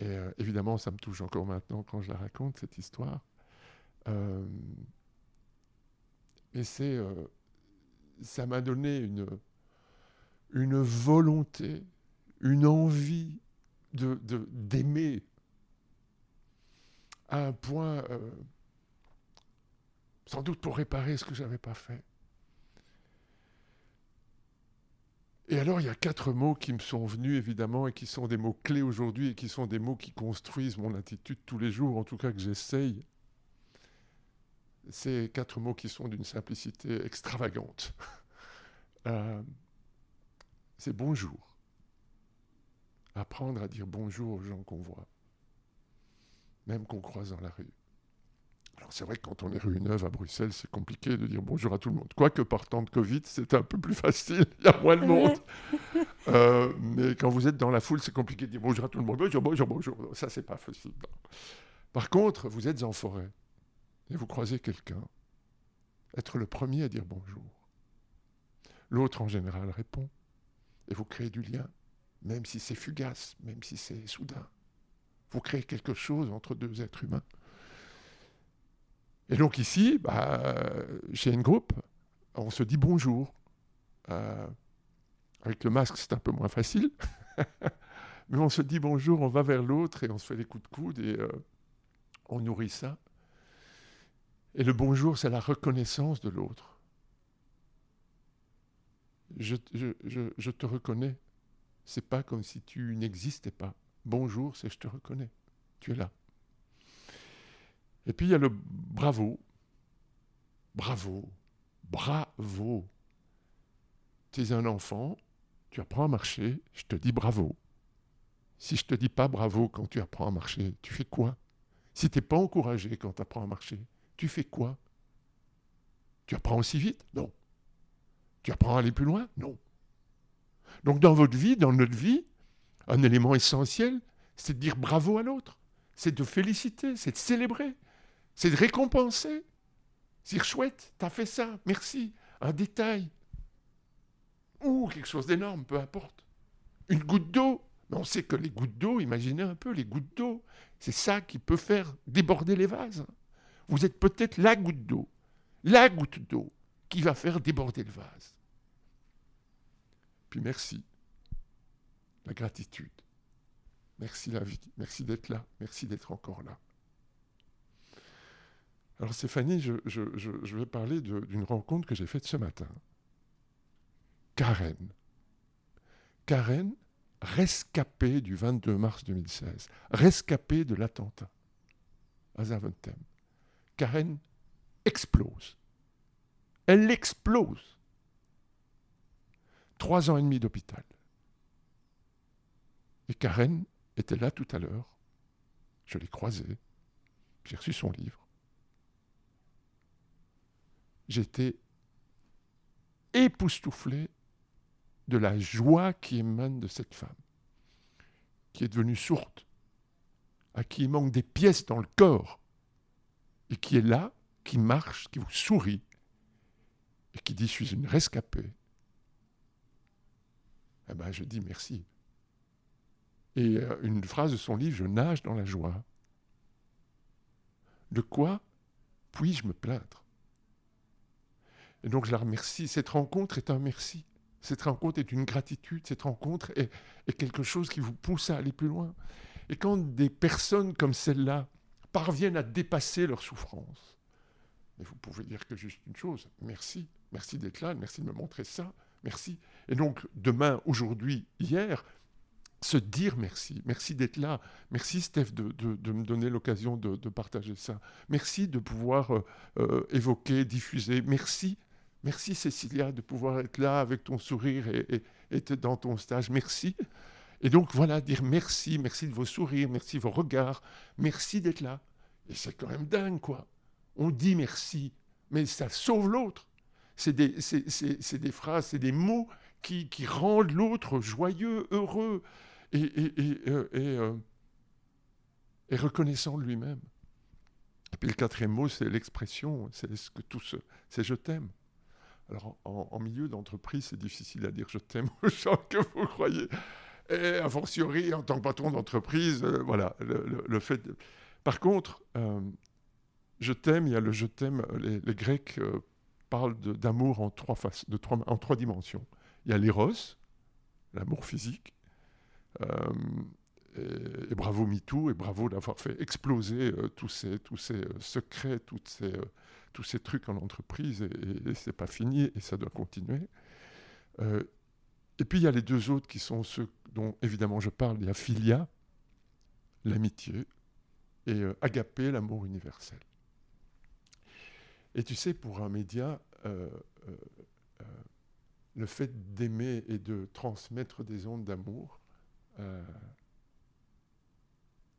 Et euh, évidemment, ça me touche encore maintenant quand je la raconte, cette histoire. mais c'est, ça m'a donné une, une volonté, une envie de, d'aimer à un point, euh, sans doute pour réparer ce que je n'avais pas fait. Et alors, il y a quatre mots qui me sont venus, évidemment, et qui sont des mots clés aujourd'hui, et qui sont des mots qui construisent mon attitude tous les jours, en tout cas que j'essaye. Ces quatre mots qui sont d'une simplicité extravagante. Euh, c'est bonjour apprendre à dire bonjour aux gens qu'on voit, même qu'on croise dans la rue. Alors c'est vrai que quand on est rue Neuve à Bruxelles, c'est compliqué de dire bonjour à tout le monde. Quoique par temps de Covid, c'est un peu plus facile, il y a moins de monde. Euh, mais quand vous êtes dans la foule, c'est compliqué de dire bonjour à tout le monde. Bonjour, bonjour, bonjour. Ça, c'est pas facile. Par contre, vous êtes en forêt et vous croisez quelqu'un. Être le premier à dire bonjour. L'autre, en général, répond. Et vous créez du lien même si c'est fugace, même si c'est soudain. Vous créez quelque chose entre deux êtres humains. Et donc ici, bah, chez une groupe, on se dit bonjour. Euh, avec le masque, c'est un peu moins facile. Mais on se dit bonjour, on va vers l'autre et on se fait des coups de coude et euh, on nourrit ça. Et le bonjour, c'est la reconnaissance de l'autre. je, je, te reconnais. C'est pas comme si tu n'existais pas. Bonjour, c'est je te reconnais. Tu es là. Et puis il y a le bravo. Bravo. Bravo. Tu es un enfant, tu apprends à marcher, je te dis bravo. Si je te dis pas bravo quand tu apprends à marcher, tu fais quoi? Si tu n'es pas encouragé quand tu apprends à marcher, tu fais quoi? Tu apprends aussi vite? Non. Tu apprends à aller plus loin? Non. Donc dans votre vie, dans notre vie, un élément essentiel, c'est de dire bravo à l'autre, c'est de féliciter, c'est de célébrer, c'est de récompenser. C'est chouette, t'as fait ça, merci, un détail. Ou quelque chose d'énorme, peu importe. Une goutte d'eau. Mais on sait que les gouttes d'eau, imaginez un peu les gouttes d'eau, c'est ça qui peut faire déborder les vases. Vous êtes peut-être la goutte d'eau, la goutte d'eau qui va faire déborder le vase. Puis merci. La gratitude. Merci la vie. Merci d'être là. Merci d'être encore là. Alors Stéphanie, je, vais parler d'une rencontre que j'ai faite ce matin. Karen. Karen, rescapée du 22 mars 2016, rescapée de l'attentat à Zaventem. Karen explose. Elle explose. Trois ans et demi d'hôpital. Et Karen était là tout à l'heure. Je l'ai croisée. J'ai reçu son livre. J'étais époustouflé de la joie qui émane de cette femme, qui est devenue sourde, à qui il manque des pièces dans le corps, et qui est là, qui marche, qui vous sourit, et qui dit Je suis une rescapée, eh ben, je dis merci. Et euh, une phrase de son livre, je nage dans la joie. De quoi? Puis-je me plaindre? Et donc je la remercie. Cette rencontre est un merci. Cette rencontre est une gratitude. Cette rencontre est, quelque chose qui vous pousse à aller plus loin. Et quand des personnes comme celle-là parviennent à dépasser leur souffrance, mais vous pouvez dire que juste une chose, merci, merci d'être là, merci de me montrer ça, Merci. Et donc, demain, aujourd'hui, hier, se dire merci. Merci d'être là. Merci, Steph, de, me donner l'occasion de, partager ça. Merci de pouvoir euh, euh, évoquer, diffuser. Merci. Merci, Cécilia, de pouvoir être là avec ton sourire et, être dans ton stage. Merci. Et donc, voilà, dire merci. Merci de vos sourires. Merci de vos regards. Merci d'être là. Et c'est quand même dingue, quoi. On dit merci, mais ça sauve l'autre c'est des, phrases, c'est des mots qui, rendent l'autre joyeux, heureux et, euh, euh, reconnaissant de lui-même. Et puis le quatrième mot, c'est l'expression, c'est ce que tout c'est je t'aime. Alors en, milieu d'entreprise, c'est difficile à dire je t'aime aux gens que vous croyez. Et a fortiori, en tant que patron d'entreprise, euh, voilà, le, fait. Par contre, je t'aime, il y a le je t'aime, les, Grecs parle d'amour en trois, en trois dimensions. Il y a l'éros, l'amour physique, euh, et, bravo MeToo, et bravo d'avoir fait exploser euh, tous ces, tous ces euh, secrets, toutes ces, tous ces trucs en entreprise, et, et c'est pas fini, et ça doit continuer. et puis il y a les deux autres qui sont ceux dont évidemment je parle. Il y a Philia, l'amitié, et Agapé, l'amour universel. Et tu sais, pour un média, euh, euh, euh, le fait d'aimer et de transmettre des ondes d'amour,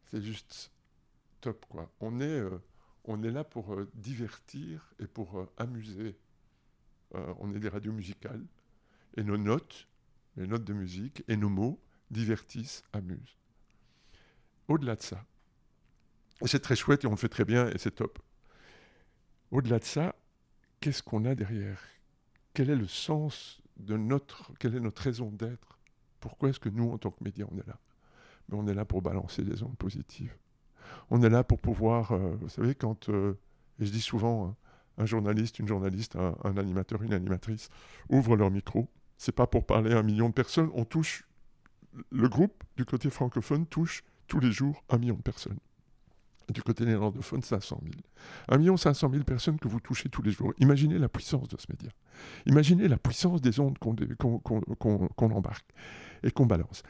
c'est juste top, quoi. On est, on est là pour divertir et pour amuser. on est des radios musicales, et nos notes, les notes de musique et nos mots divertissent, amusent. Au-delà de ça, c'est très chouette et on le fait très bien et c'est top. Au-delà de ça, qu'est-ce qu'on a derrière? Quel est le sens de notre, quelle est notre raison d'être? Pourquoi est-ce que nous, en tant que médias, on est là? Mais on est là pour balancer des ondes positives. On est là pour pouvoir, euh, vous savez, quand, euh, et je dis souvent, hein, un journaliste, une journaliste, un, animateur, une animatrice ouvre leur micro. C'est pas pour parler à un million de personnes. On touche, le groupe du côté francophone touche tous les jours un million de personnes du côté néerlandophone, 500 000. 1 500 000 personnes que vous touchez tous les jours. Imaginez la puissance de ce média. Imaginez la puissance des ondes qu'on embarque et qu'on balance.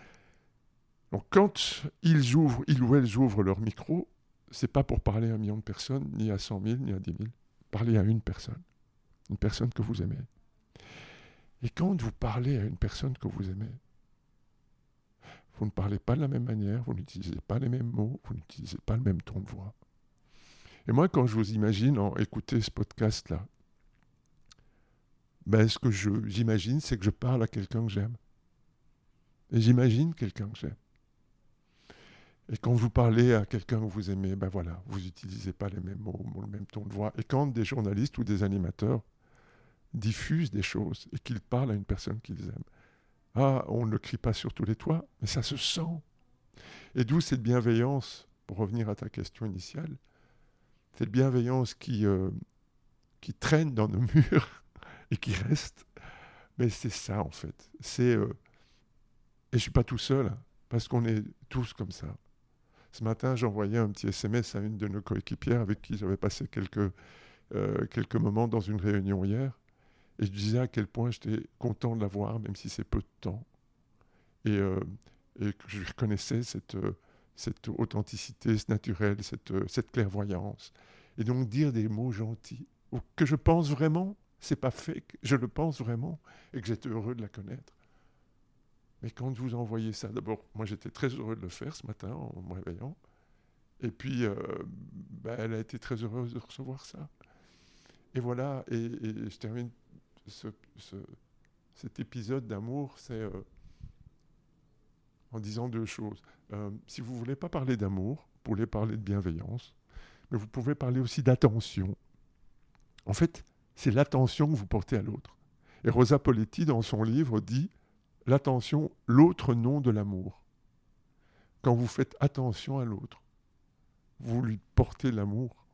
Donc quand ils ouvrent, ils ou elles ouvrent leur micro, c'est pas pour parler à un million de personnes, ni à 100 000, ni à 10 000. Parlez à une personne. Une personne que vous aimez. Et quand vous parlez à une personne que vous aimez, vous ne parlez pas de la même manière, vous n'utilisez pas les mêmes mots, vous n'utilisez pas le même ton de voix. Et moi, quand je vous imagine en écouter ce podcast-là, ben, ce que j'imagine, c'est que je parle à quelqu'un que j'aime. Et j'imagine quelqu'un que j'aime. Et quand vous parlez à quelqu'un que vous aimez, ben voilà, vous n'utilisez pas les mêmes mots, le même ton de voix. Et quand des journalistes ou des animateurs diffusent des choses et qu'ils parlent à une personne qu'ils aiment, ah, on ne le crie pas sur tous les toits, mais ça se sent. Et d'où cette bienveillance, pour revenir à ta question initiale, cette bienveillance qui, euh, qui traîne dans nos murs et qui reste. Mais c'est ça, en fait. C'est. Euh, et je ne suis pas tout seul, hein, parce qu'on est tous comme ça. Ce matin, j'envoyais un petit SMS à une de nos coéquipières avec qui j'avais passé quelques, euh, quelques moments dans une réunion hier. Et je disais à quel point j'étais content de la voir, même si c'est peu de temps. Et, et que je reconnaissais cette, cette authenticité, ce naturel, cette, euh, cette clairvoyance. Et donc dire des mots gentils, que je pense vraiment, c'est pas fait, je le pense vraiment, et que j'étais heureux de la connaître. Mais quand vous envoyez ça, d'abord, moi j'étais très heureux de le faire ce matin en me réveillant. Et puis, euh, ben, elle a été très heureuse de recevoir ça. Et voilà, et, je termine ce, cet épisode d'amour, c'est euh, en disant deux choses. Euh, si vous ne voulez pas parler d'amour, vous pouvez parler de bienveillance, mais vous pouvez parler aussi d'attention. En fait, c'est l'attention que vous portez à l'autre. Et Rosa Poletti, dans son livre, dit l'attention, l'autre nom de l'amour. Quand vous faites attention à l'autre, vous lui portez l'amour.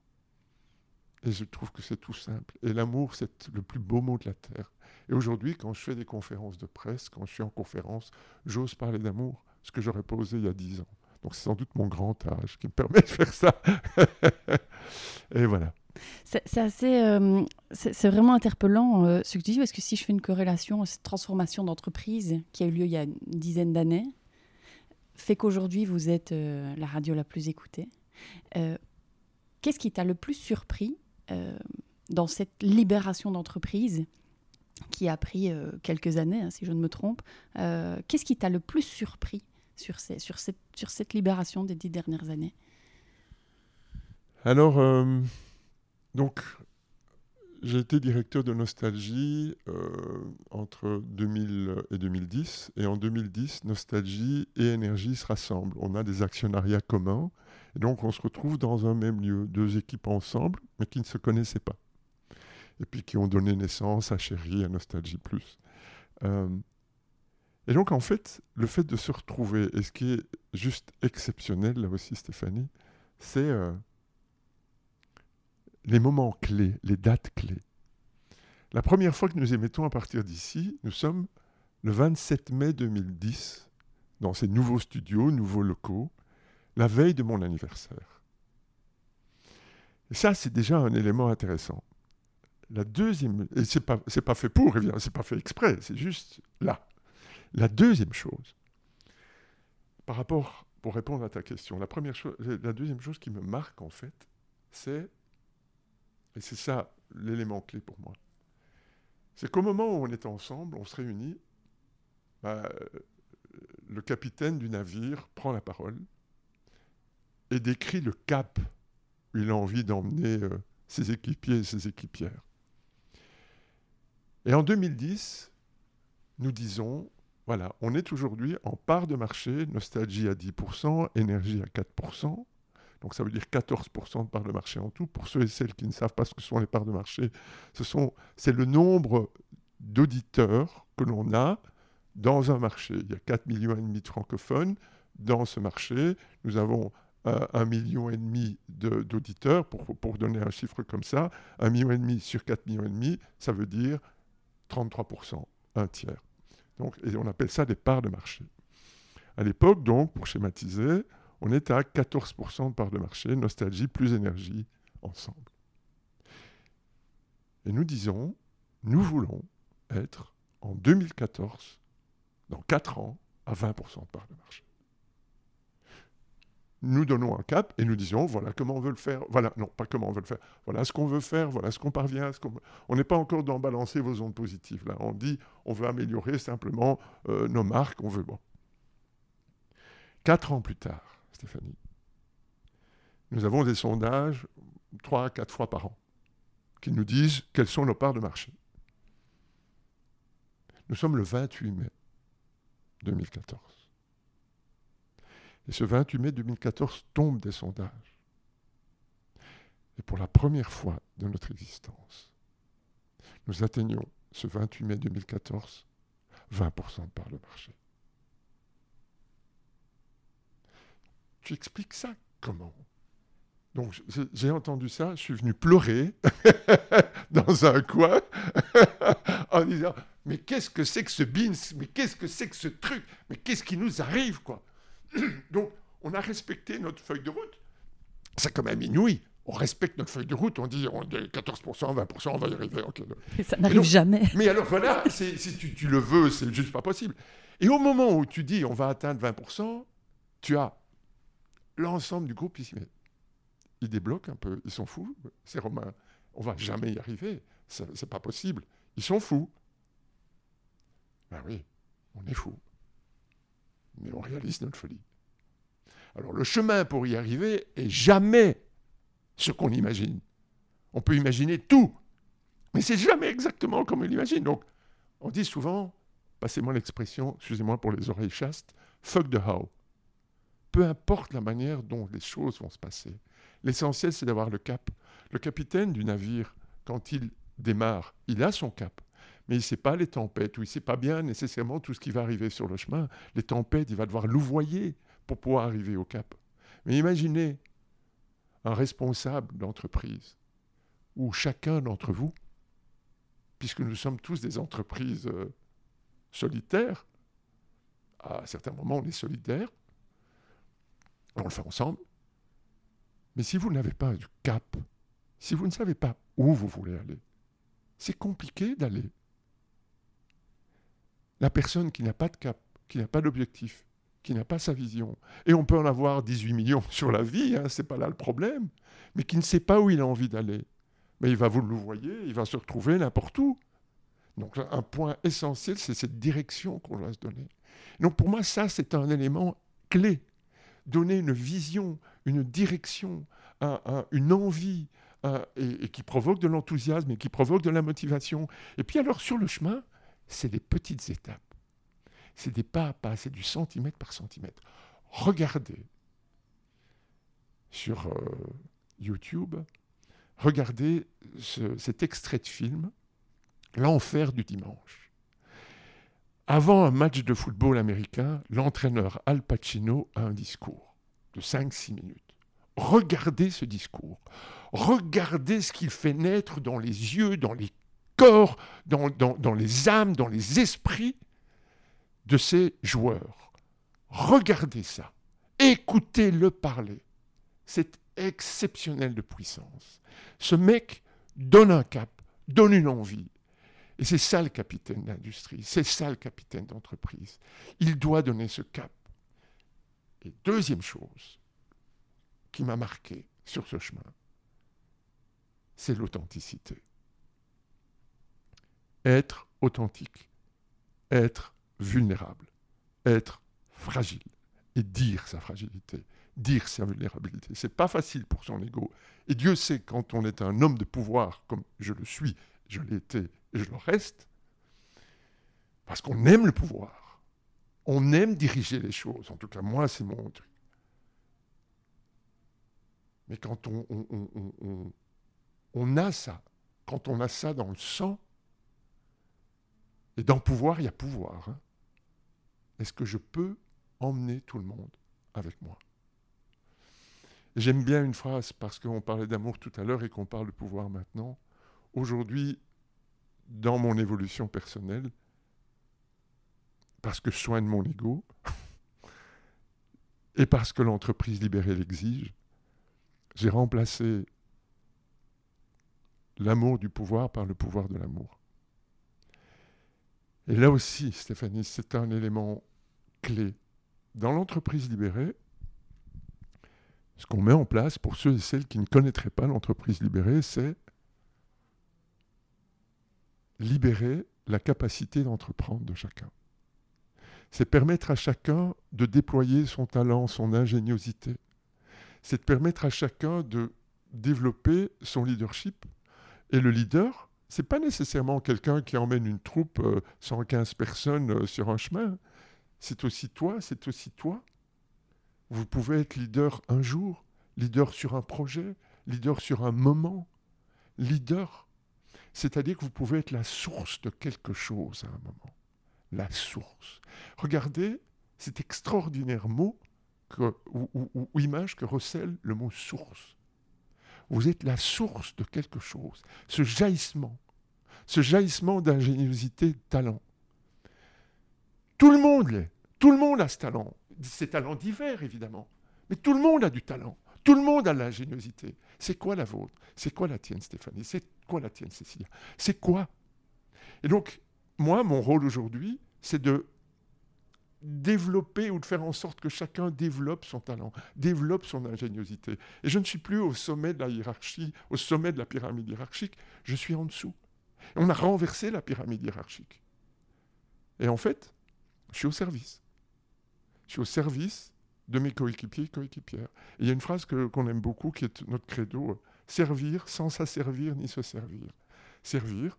Et je trouve que c'est tout simple. Et l'amour, c'est le plus beau mot de la terre. Et aujourd'hui, quand je fais des conférences de presse, quand je suis en conférence, j'ose parler d'amour ce que j'aurais posé il y a dix ans. Donc c'est sans doute mon grand âge qui me permet de faire ça. et voilà. C'est assez, euh, c'est vraiment interpellant euh, ce que tu dis parce que si je fais une corrélation, cette transformation d'entreprise qui a eu lieu il y a une dizaine d'années fait qu'aujourd'hui vous êtes euh, la radio la plus écoutée. Qu'est-ce qui t'a le plus surpris dans cette libération d'entreprise qui a pris quelques années, hein, si je ne me trompe Qu'est-ce qui t'a le plus surpris sur, sur, cette, sur cette libération des dix dernières années? Alors, euh, donc, j'ai été directeur de Nostalgie euh, entre 2000 et 2010. Et en 2010, Nostalgie et Énergie se rassemblent. On a des actionnariats communs. Et donc, on se retrouve dans un même lieu, deux équipes ensemble, mais qui ne se connaissaient pas. Et puis qui ont donné naissance à Chérie, à Nostalgie Plus. Euh, et donc, en fait, le fait de se retrouver, et ce qui est juste exceptionnel, là aussi, Stéphanie, c'est euh, les moments clés, les dates clés. La première fois que nous émettons à partir d'ici, nous sommes le 27 mai 2010, dans ces nouveaux studios, nouveaux locaux, la veille de mon anniversaire. Et ça, c'est déjà un élément intéressant. La deuxième, et c'est pas, pas fait pour, c'est pas fait exprès, c'est juste là. La deuxième chose, par rapport, pour répondre à ta question, la, première chose, la deuxième chose qui me marque en fait, c'est, et c'est ça l'élément clé pour moi, c'est qu'au moment où on est ensemble, on se réunit, bah, le capitaine du navire prend la parole et décrit le cap où il a envie d'emmener euh, ses équipiers et ses équipières. Et en 2010, nous disons, voilà, on est aujourd'hui en part de marché, nostalgie à 10%, énergie à 4%. Donc ça veut dire 14% de part de marché en tout. Pour ceux et celles qui ne savent pas ce que sont les parts de marché, c'est le nombre d'auditeurs que l'on a dans un marché. Il y a 4 millions de francophones dans ce marché. Nous avons euh, un million et demi d'auditeurs, pour, donner un chiffre comme ça. Un million et demi sur 4 millions et demi, ça veut dire 33%, un tiers. Donc, et on appelle ça des parts de marché. À l'époque, donc, pour schématiser, on est à 14% de parts de marché, nostalgie plus énergie ensemble. Et nous disons, nous voulons être en 2014, dans 4 ans, à 20% de parts de marché nous donnons un cap et nous disons voilà comment on veut le faire. Voilà, non, pas comment on veut le faire. Voilà ce qu'on veut faire, voilà ce qu'on parvient. On n'est pas encore dans balancer vos ondes positives. Là, on dit on veut améliorer simplement euh, nos marques, on veut. Bon. Quatre ans plus tard, Stéphanie, nous avons des sondages trois à quatre fois par an, qui nous disent quelles sont nos parts de marché. Nous sommes le 28 mai 2014. Et ce 28 mai 2014 tombe des sondages. Et pour la première fois de notre existence, nous atteignons ce 28 mai 2014 20% de part de marché. Tu expliques ça comment? Donc j'ai entendu ça, je suis venu pleurer dans un coin en disant mais qu'est-ce que c'est que ce beans? Mais qu'est-ce que c'est que ce truc? Mais qu'est-ce qui nous arrive quoi? Donc on a respecté notre feuille de route. C'est quand même inouï. On respecte notre feuille de route, on dit on est 14%, 20%, on va y arriver. Ça n'arrive jamais. Mais alors voilà, si tu, tu, le veux, c'est juste pas possible. Et au moment où tu dis on va atteindre 20%, tu as l'ensemble du groupe ils débloquent un peu, ils sont fous, ces Romains. On va jamais y arriver, c'est pas possible. Ils sont fous. Ben oui, on est fous. Mais on réalise notre folie. Alors le chemin pour y arriver est jamais ce qu'on imagine. On peut imaginer tout, mais c'est jamais exactement comme on l'imagine. Donc, on dit souvent, passez-moi l'expression, excusez-moi pour les oreilles chastes, fuck the how. Peu importe la manière dont les choses vont se passer. L'essentiel, c'est d'avoir le cap. Le capitaine du navire, quand il démarre, il a son cap mais il ne sait pas les tempêtes, ou il ne sait pas bien nécessairement tout ce qui va arriver sur le chemin. Les tempêtes, il va devoir louvoyer pour pouvoir arriver au cap. Mais imaginez un responsable d'entreprise, ou chacun d'entre vous, puisque nous sommes tous des entreprises euh, solitaires, à certains moments on est solidaires, on le fait ensemble, mais si vous n'avez pas de cap, si vous ne savez pas où vous voulez aller, c'est compliqué d'aller la personne qui n'a pas de cap, qui n'a pas d'objectif, qui n'a pas sa vision, et on peut en avoir 18 millions sur la vie, hein, ce n'est pas là le problème, mais qui ne sait pas où il a envie d'aller. Mais il va vous le voyez, il va se retrouver n'importe où. Donc un point essentiel, c'est cette direction qu'on doit se donner. Donc pour moi, ça, c'est un élément clé. Donner une vision, une direction, une envie, et, qui provoque de l'enthousiasme et qui provoque de la motivation. Et puis alors sur le chemin, c'est des petites étapes. C'est des pas à pas, c'est du centimètre par centimètre. Regardez sur euh, YouTube, regardez cet extrait de film, L'enfer du dimanche. Avant un match de football américain, l'entraîneur Al Pacino a un discours de 5-6 minutes. Regardez ce discours. Regardez ce qu'il fait naître dans les yeux, dans les corps, dans, les âmes, dans les esprits de ces joueurs. Regardez ça. Écoutez-le parler. C'est exceptionnel de puissance. Ce mec donne un cap, donne une envie. Et c'est ça le capitaine d'industrie, c'est ça le capitaine d'entreprise. Il doit donner ce cap. Et deuxième chose qui m'a marqué sur ce chemin, c'est l'authenticité être authentique, être vulnérable, être fragile et dire sa fragilité, dire sa vulnérabilité. C'est pas facile pour son ego. Et Dieu sait quand on est un homme de pouvoir comme je le suis, je l'ai été et je le reste, parce qu'on aime le pouvoir. On aime diriger les choses. En tout cas, moi, c'est mon truc. Mais quand on, on, on a ça, quand on a ça dans le sang, et dans pouvoir, il y a pouvoir. Hein. Est-ce que je peux emmener tout le monde avec moi? J'aime bien une phrase parce qu'on parlait d'amour tout à l'heure et qu'on parle de pouvoir maintenant. Aujourd'hui, dans mon évolution personnelle, parce que soigne mon ego et parce que l'entreprise libérée l'exige, j'ai remplacé l'amour du pouvoir par le pouvoir de l'amour. Et là aussi, Stéphanie, c'est un élément clé. Dans l'entreprise libérée, ce qu'on met en place pour ceux et celles qui ne connaîtraient pas l'entreprise libérée, c'est libérer la capacité d'entreprendre de chacun. C'est permettre à chacun de déployer son talent, son ingéniosité. C'est permettre à chacun de développer son leadership. Et le leader, c'est pas nécessairement quelqu'un qui emmène une troupe, 115 personnes sur un chemin. C'est aussi toi, c'est aussi toi. Vous pouvez être leader un jour, leader sur un projet, leader sur un moment, leader. C'est-à-dire que vous pouvez être la source de quelque chose à un moment. La source. Regardez cet extraordinaire mot ou, image que recèle le mot source. Vous êtes la source de quelque chose. Ce jaillissement, ce jaillissement d'ingéniosité, de talent. Tout le monde l'est. Tout le monde a ce talent. Ces talents divers, évidemment. Mais tout le monde a du talent. Tout le monde a l'ingéniosité. C'est quoi la vôtre? C'est quoi la tienne, Stéphanie? C'est quoi la tienne, Cécilia? C'est quoi? Et donc, moi, mon rôle aujourd'hui, c'est de développer ou de faire en sorte que chacun développe son talent, développe son ingéniosité. Et je ne suis plus au sommet de la hiérarchie, au sommet de la pyramide hiérarchique, je suis en dessous. on a renversé la pyramide hiérarchique. Et en fait, je suis au service. Je suis au service de mes coéquipiers et coéquipières. il y a une phrase qu'on aime beaucoup qui est notre credo servir sans s'asservir ni se servir. Servir,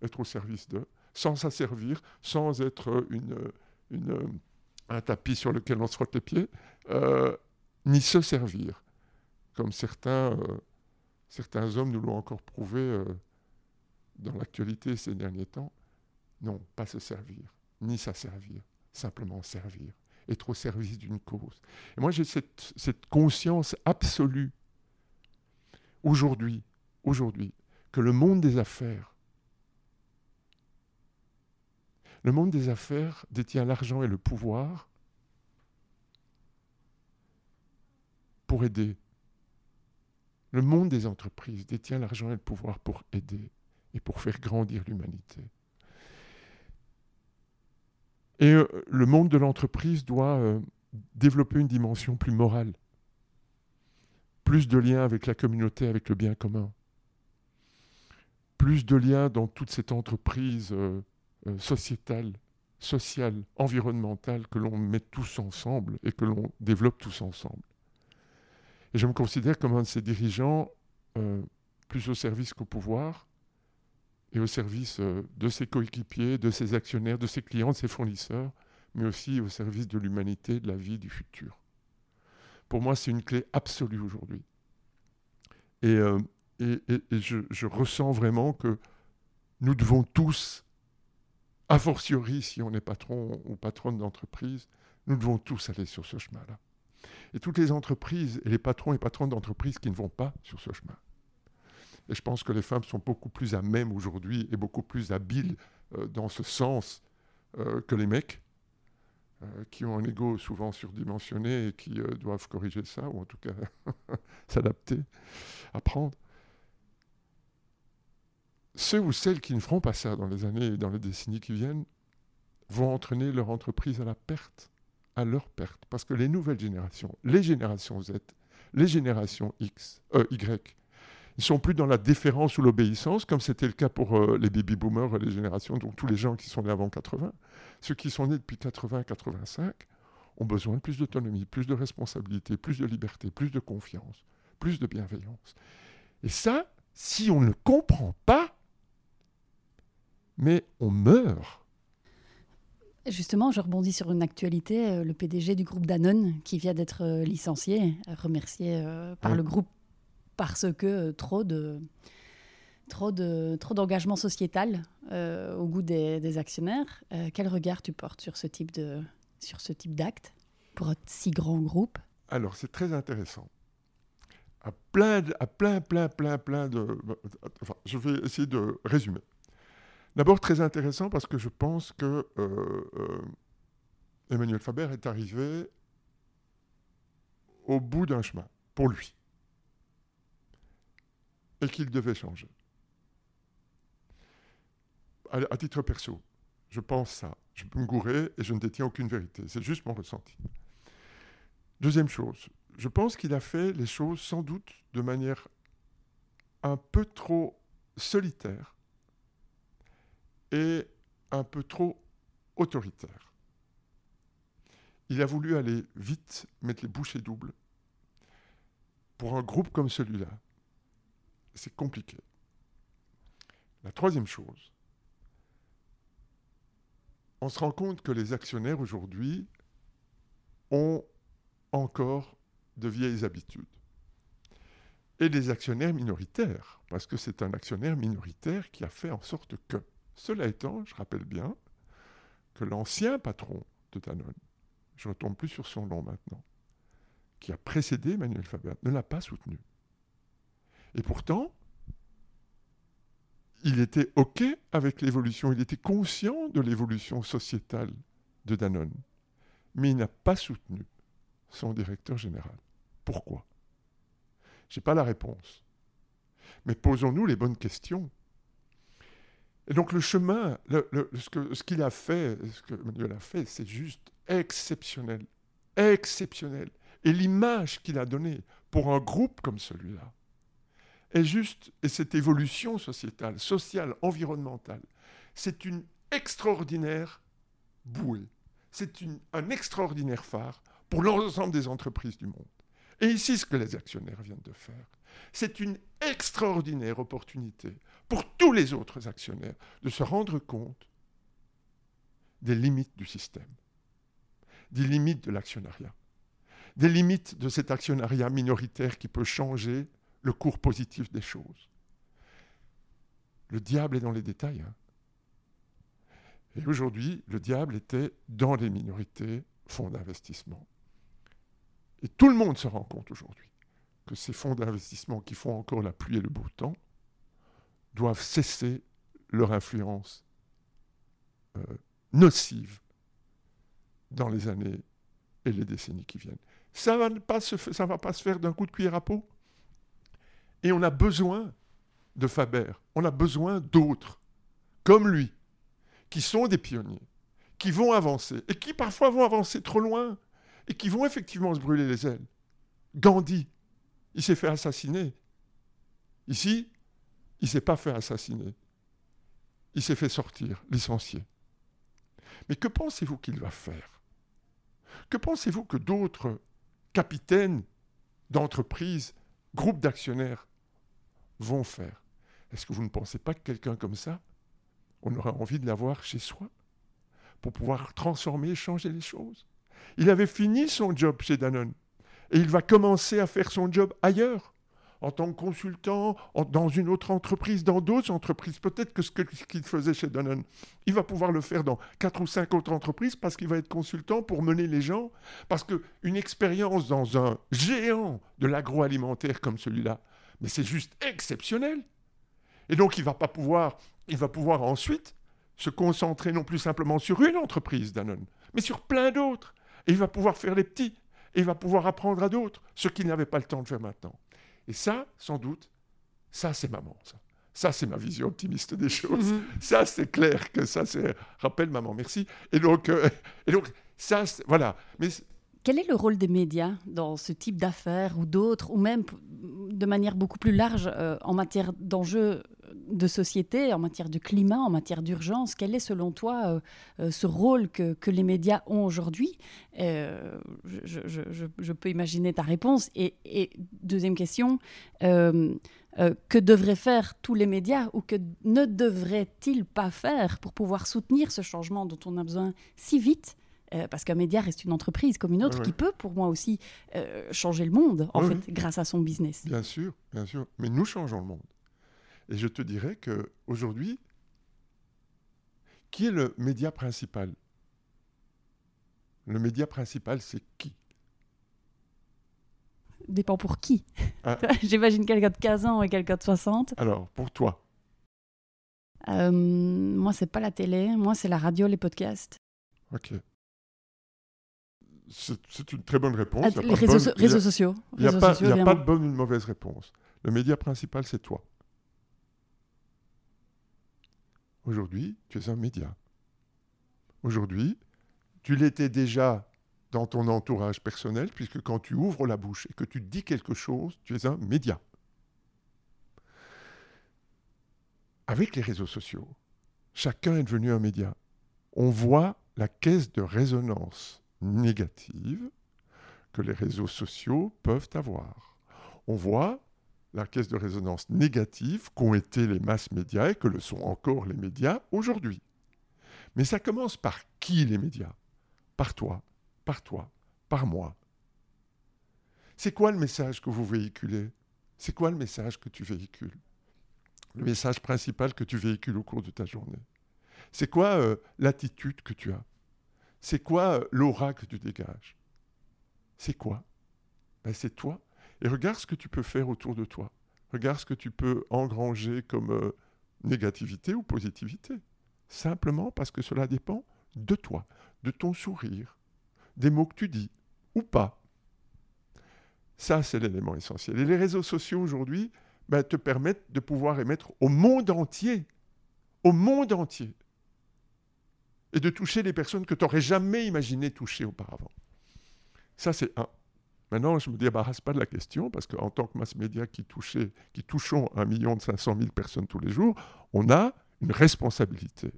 être au service de, sans s'asservir, sans être une, une, un tapis sur lequel on se frotte les pieds, euh, ni se servir, comme certains, euh, hommes nous l'ont encore prouvé euh, dans l'actualité ces derniers temps. Non, pas se servir, ni s'asservir, simplement servir être au service d'une cause. Et moi, j'ai cette, conscience absolue, aujourd'hui, aujourd'hui, que le monde des affaires, le monde des affaires détient l'argent et le pouvoir pour aider. Le monde des entreprises détient l'argent et le pouvoir pour aider et pour faire grandir l'humanité. Et euh, le monde de l'entreprise doit euh, développer une dimension plus morale, plus de liens avec la communauté, avec le bien commun, plus de liens dans toute cette entreprise euh, sociétale, sociale, environnementale que l'on met tous ensemble et que l'on développe tous ensemble. Et je me considère comme un de ces dirigeants plus au service qu'au pouvoir, et au service euh, de ses coéquipiers, de ses actionnaires, de ses clients, de ses fournisseurs, mais aussi au service de l'humanité, de la vie, du futur. Pour moi, c'est une clé absolue aujourd'hui. Et, euh, et, je, je, ressens vraiment que nous devons tous, a fortiori si on est patron ou patronne d'entreprise, nous devons tous aller sur ce chemin-là. Et toutes les entreprises et les patrons et patronnes d'entreprises qui ne vont pas sur ce chemin, et je pense que les femmes sont beaucoup plus à même aujourd'hui et beaucoup plus habiles euh, dans ce sens euh, que les mecs, euh, qui ont un ego souvent surdimensionné et qui doivent corriger ça, ou en tout cas s'adapter, apprendre. Ceux ou celles qui ne feront pas ça dans les années et dans les décennies qui viennent vont entraîner leur entreprise à la perte, à leur perte. Parce que les nouvelles générations, les générations Z, les générations X, Y, ils sont plus dans la déférence ou l'obéissance, comme c'était le cas pour euh, les baby boomers, les générations, donc tous les gens qui sont nés avant 80. Ceux qui sont nés depuis 80-85 ont besoin de plus d'autonomie, plus de responsabilité, plus de liberté, plus de confiance, plus de bienveillance. Et ça, si on ne comprend pas, mais on meurt. Justement, je rebondis sur une actualité. Euh, le PDG du groupe Danone, qui vient d'être euh, licencié, remercié par le groupe parce que euh, trop de trop de trop d'engagement sociétal euh, au goût des, actionnaires. Euh, quel regard tu portes sur ce type de sur ce type d'acte pour un si grand groupe? Alors c'est très intéressant. À plein, à plein, plein, plein, plein de. Enfin, je vais essayer de résumer. D'abord très intéressant parce que je pense que Emmanuel Faber est arrivé au bout d'un chemin pour lui et qu'il devait changer. À, titre perso, je pense ça. Je peux me gourer et je ne détiens aucune vérité. C'est juste mon ressenti. Deuxième chose, je pense qu'il a fait les choses sans doute de manière un peu trop solitaire et un peu trop autoritaire. Il a voulu aller vite, mettre les bouchées doubles. Pour un groupe comme celui-là, c'est compliqué. La troisième chose, on se rend compte que les actionnaires aujourd'hui ont encore de vieilles habitudes. Et des actionnaires minoritaires, parce que c'est un actionnaire minoritaire qui a fait en sorte que. Cela étant, je rappelle bien que l'ancien patron de Danone, je ne retombe plus sur son nom maintenant, qui a précédé Emmanuel Faber, ne l'a pas soutenu. Et pourtant, il était OK avec l'évolution, il était conscient de l'évolution sociétale de Danone, mais il n'a pas soutenu son directeur général. Pourquoi? Je n'ai pas la réponse. Mais posons-nous les bonnes questions. Et donc le chemin, ce qu'il a fait, ce que Emmanuel a fait, c'est juste exceptionnel. Exceptionnel. Et l'image qu'il a donnée pour un groupe comme celui-là est juste, et cette évolution sociétale, sociale, environnementale, c'est une extraordinaire bouée. C'est un extraordinaire phare pour l'ensemble des entreprises du monde. Et ici, ce que les actionnaires viennent de faire, c'est une extraordinaire opportunité pour tous les autres actionnaires de se rendre compte des limites du système, des limites de l'actionnariat, des limites de cet actionnariat minoritaire qui peut changer le cours positif des choses. Le diable est dans les détails. Hein. Et aujourd'hui, le diable était dans les minorités, fonds d'investissement. Et tout le monde se rend compte aujourd'hui que ces fonds d'investissement qui font encore la pluie et le beau temps doivent cesser leur influence euh, nocive dans les années et les décennies qui viennent. Ça ne va, va pas se faire d'un coup de cuillère à peau? Et on a besoin de Faber, on a besoin d'autres, comme lui, qui sont des pionniers, qui vont avancer, et qui parfois vont avancer trop loin, et qui vont effectivement se brûler les ailes. Gandhi, il s'est fait assassiner. Ici, il ne s'est pas fait assassiner. Il s'est fait sortir, licencié. Mais que pensez-vous qu'il va faire? Que pensez-vous que d'autres capitaines d'entreprises, groupes d'actionnaires vont faire. Est-ce que vous ne pensez pas que quelqu'un comme ça, on aurait envie de l'avoir chez soi pour pouvoir transformer changer les choses? Il avait fini son job chez Danone et il va commencer à faire son job ailleurs en tant que consultant, dans une autre entreprise, dans d'autres entreprises, peut-être que ce qu'il faisait chez Danone, il va pouvoir le faire dans quatre ou cinq autres entreprises parce qu'il va être consultant pour mener les gens, parce qu'une expérience dans un géant de l'agroalimentaire comme celui-là, mais c'est juste exceptionnel. Et donc il va pas pouvoir, il va pouvoir ensuite se concentrer non plus simplement sur une entreprise Danone, mais sur plein d'autres. Et il va pouvoir faire les petits, et il va pouvoir apprendre à d'autres, ce qu'il n'avait pas le temps de faire maintenant. Et ça, sans doute, ça, c'est maman, ça. Ça, c'est ma vision optimiste des choses. Mhm. Ça, c'est clair que ça, c'est... Rappelle maman, merci. Et donc, euh, et donc ça, voilà. Mais quel est le rôle des médias dans ce type d'affaires ou d'autres, ou même de manière beaucoup plus large euh, en matière d'enjeux de société, en matière de climat, en matière d'urgence? Quel est selon toi euh, euh, ce rôle que, les médias ont aujourd'hui? Je, peux imaginer ta réponse. Et, et deuxième question, que devraient faire tous les médias ou que ne devraient-ils pas faire pour pouvoir soutenir ce changement dont on a besoin si vite euh, parce qu'un média reste une entreprise comme une autre qui peut pour moi aussi euh, changer le monde, en fait, grâce à son business. Bien sûr, bien sûr. Mais nous changeons le monde. Et je te dirais qu'aujourd'hui, qui est le média principal? Le média principal, c'est qui? Dépend pour qui. Ah. J'imagine quelqu'un de 15 ans et quelqu'un de 60. Alors, pour toi euh, Moi, c'est pas la télé. Moi, c'est la radio, les podcasts. Ok. C'est une très bonne réponse. Ah, les réseaux, sociaux. Il n'y a, pas, de bonne ou de mauvaise réponse. Le média principal, c'est toi. Aujourd'hui, tu es un média. Aujourd'hui, tu l'étais déjà dans ton entourage personnel, puisque quand tu ouvres la bouche et que tu dis quelque chose, tu es un média. Avec les réseaux sociaux, chacun est devenu un média. On voit la caisse de résonance négative que les réseaux sociaux peuvent avoir. On voit la caisse de résonance négative qu'ont été les masses médias et que le sont encore les médias aujourd'hui. Mais ça commence par qui les médias? Par toi, par toi, par moi. C'est quoi le message que vous véhiculez? C'est quoi le message que tu véhicules? Le message principal que tu véhicules au cours de ta journée? C'est quoi euh, l'attitude que tu as? C'est quoi euh, l'aura que tu dégages? C'est quoi? Ben, C'est toi et regarde ce que tu peux faire autour de toi. Regarde ce que tu peux engranger comme euh, négativité ou positivité. Simplement parce que cela dépend de toi, de ton sourire, des mots que tu dis ou pas. Ça, c'est l'élément essentiel. Et les réseaux sociaux aujourd'hui ben, te permettent de pouvoir émettre au monde entier, au monde entier, et de toucher les personnes que tu n'aurais jamais imaginé toucher auparavant. Ça, c'est un. Maintenant, je ne me débarrasse pas de la question parce qu'en tant que mass média qui, touchait, qui touchons 1 million de 500 000 personnes tous les jours, on a une responsabilité,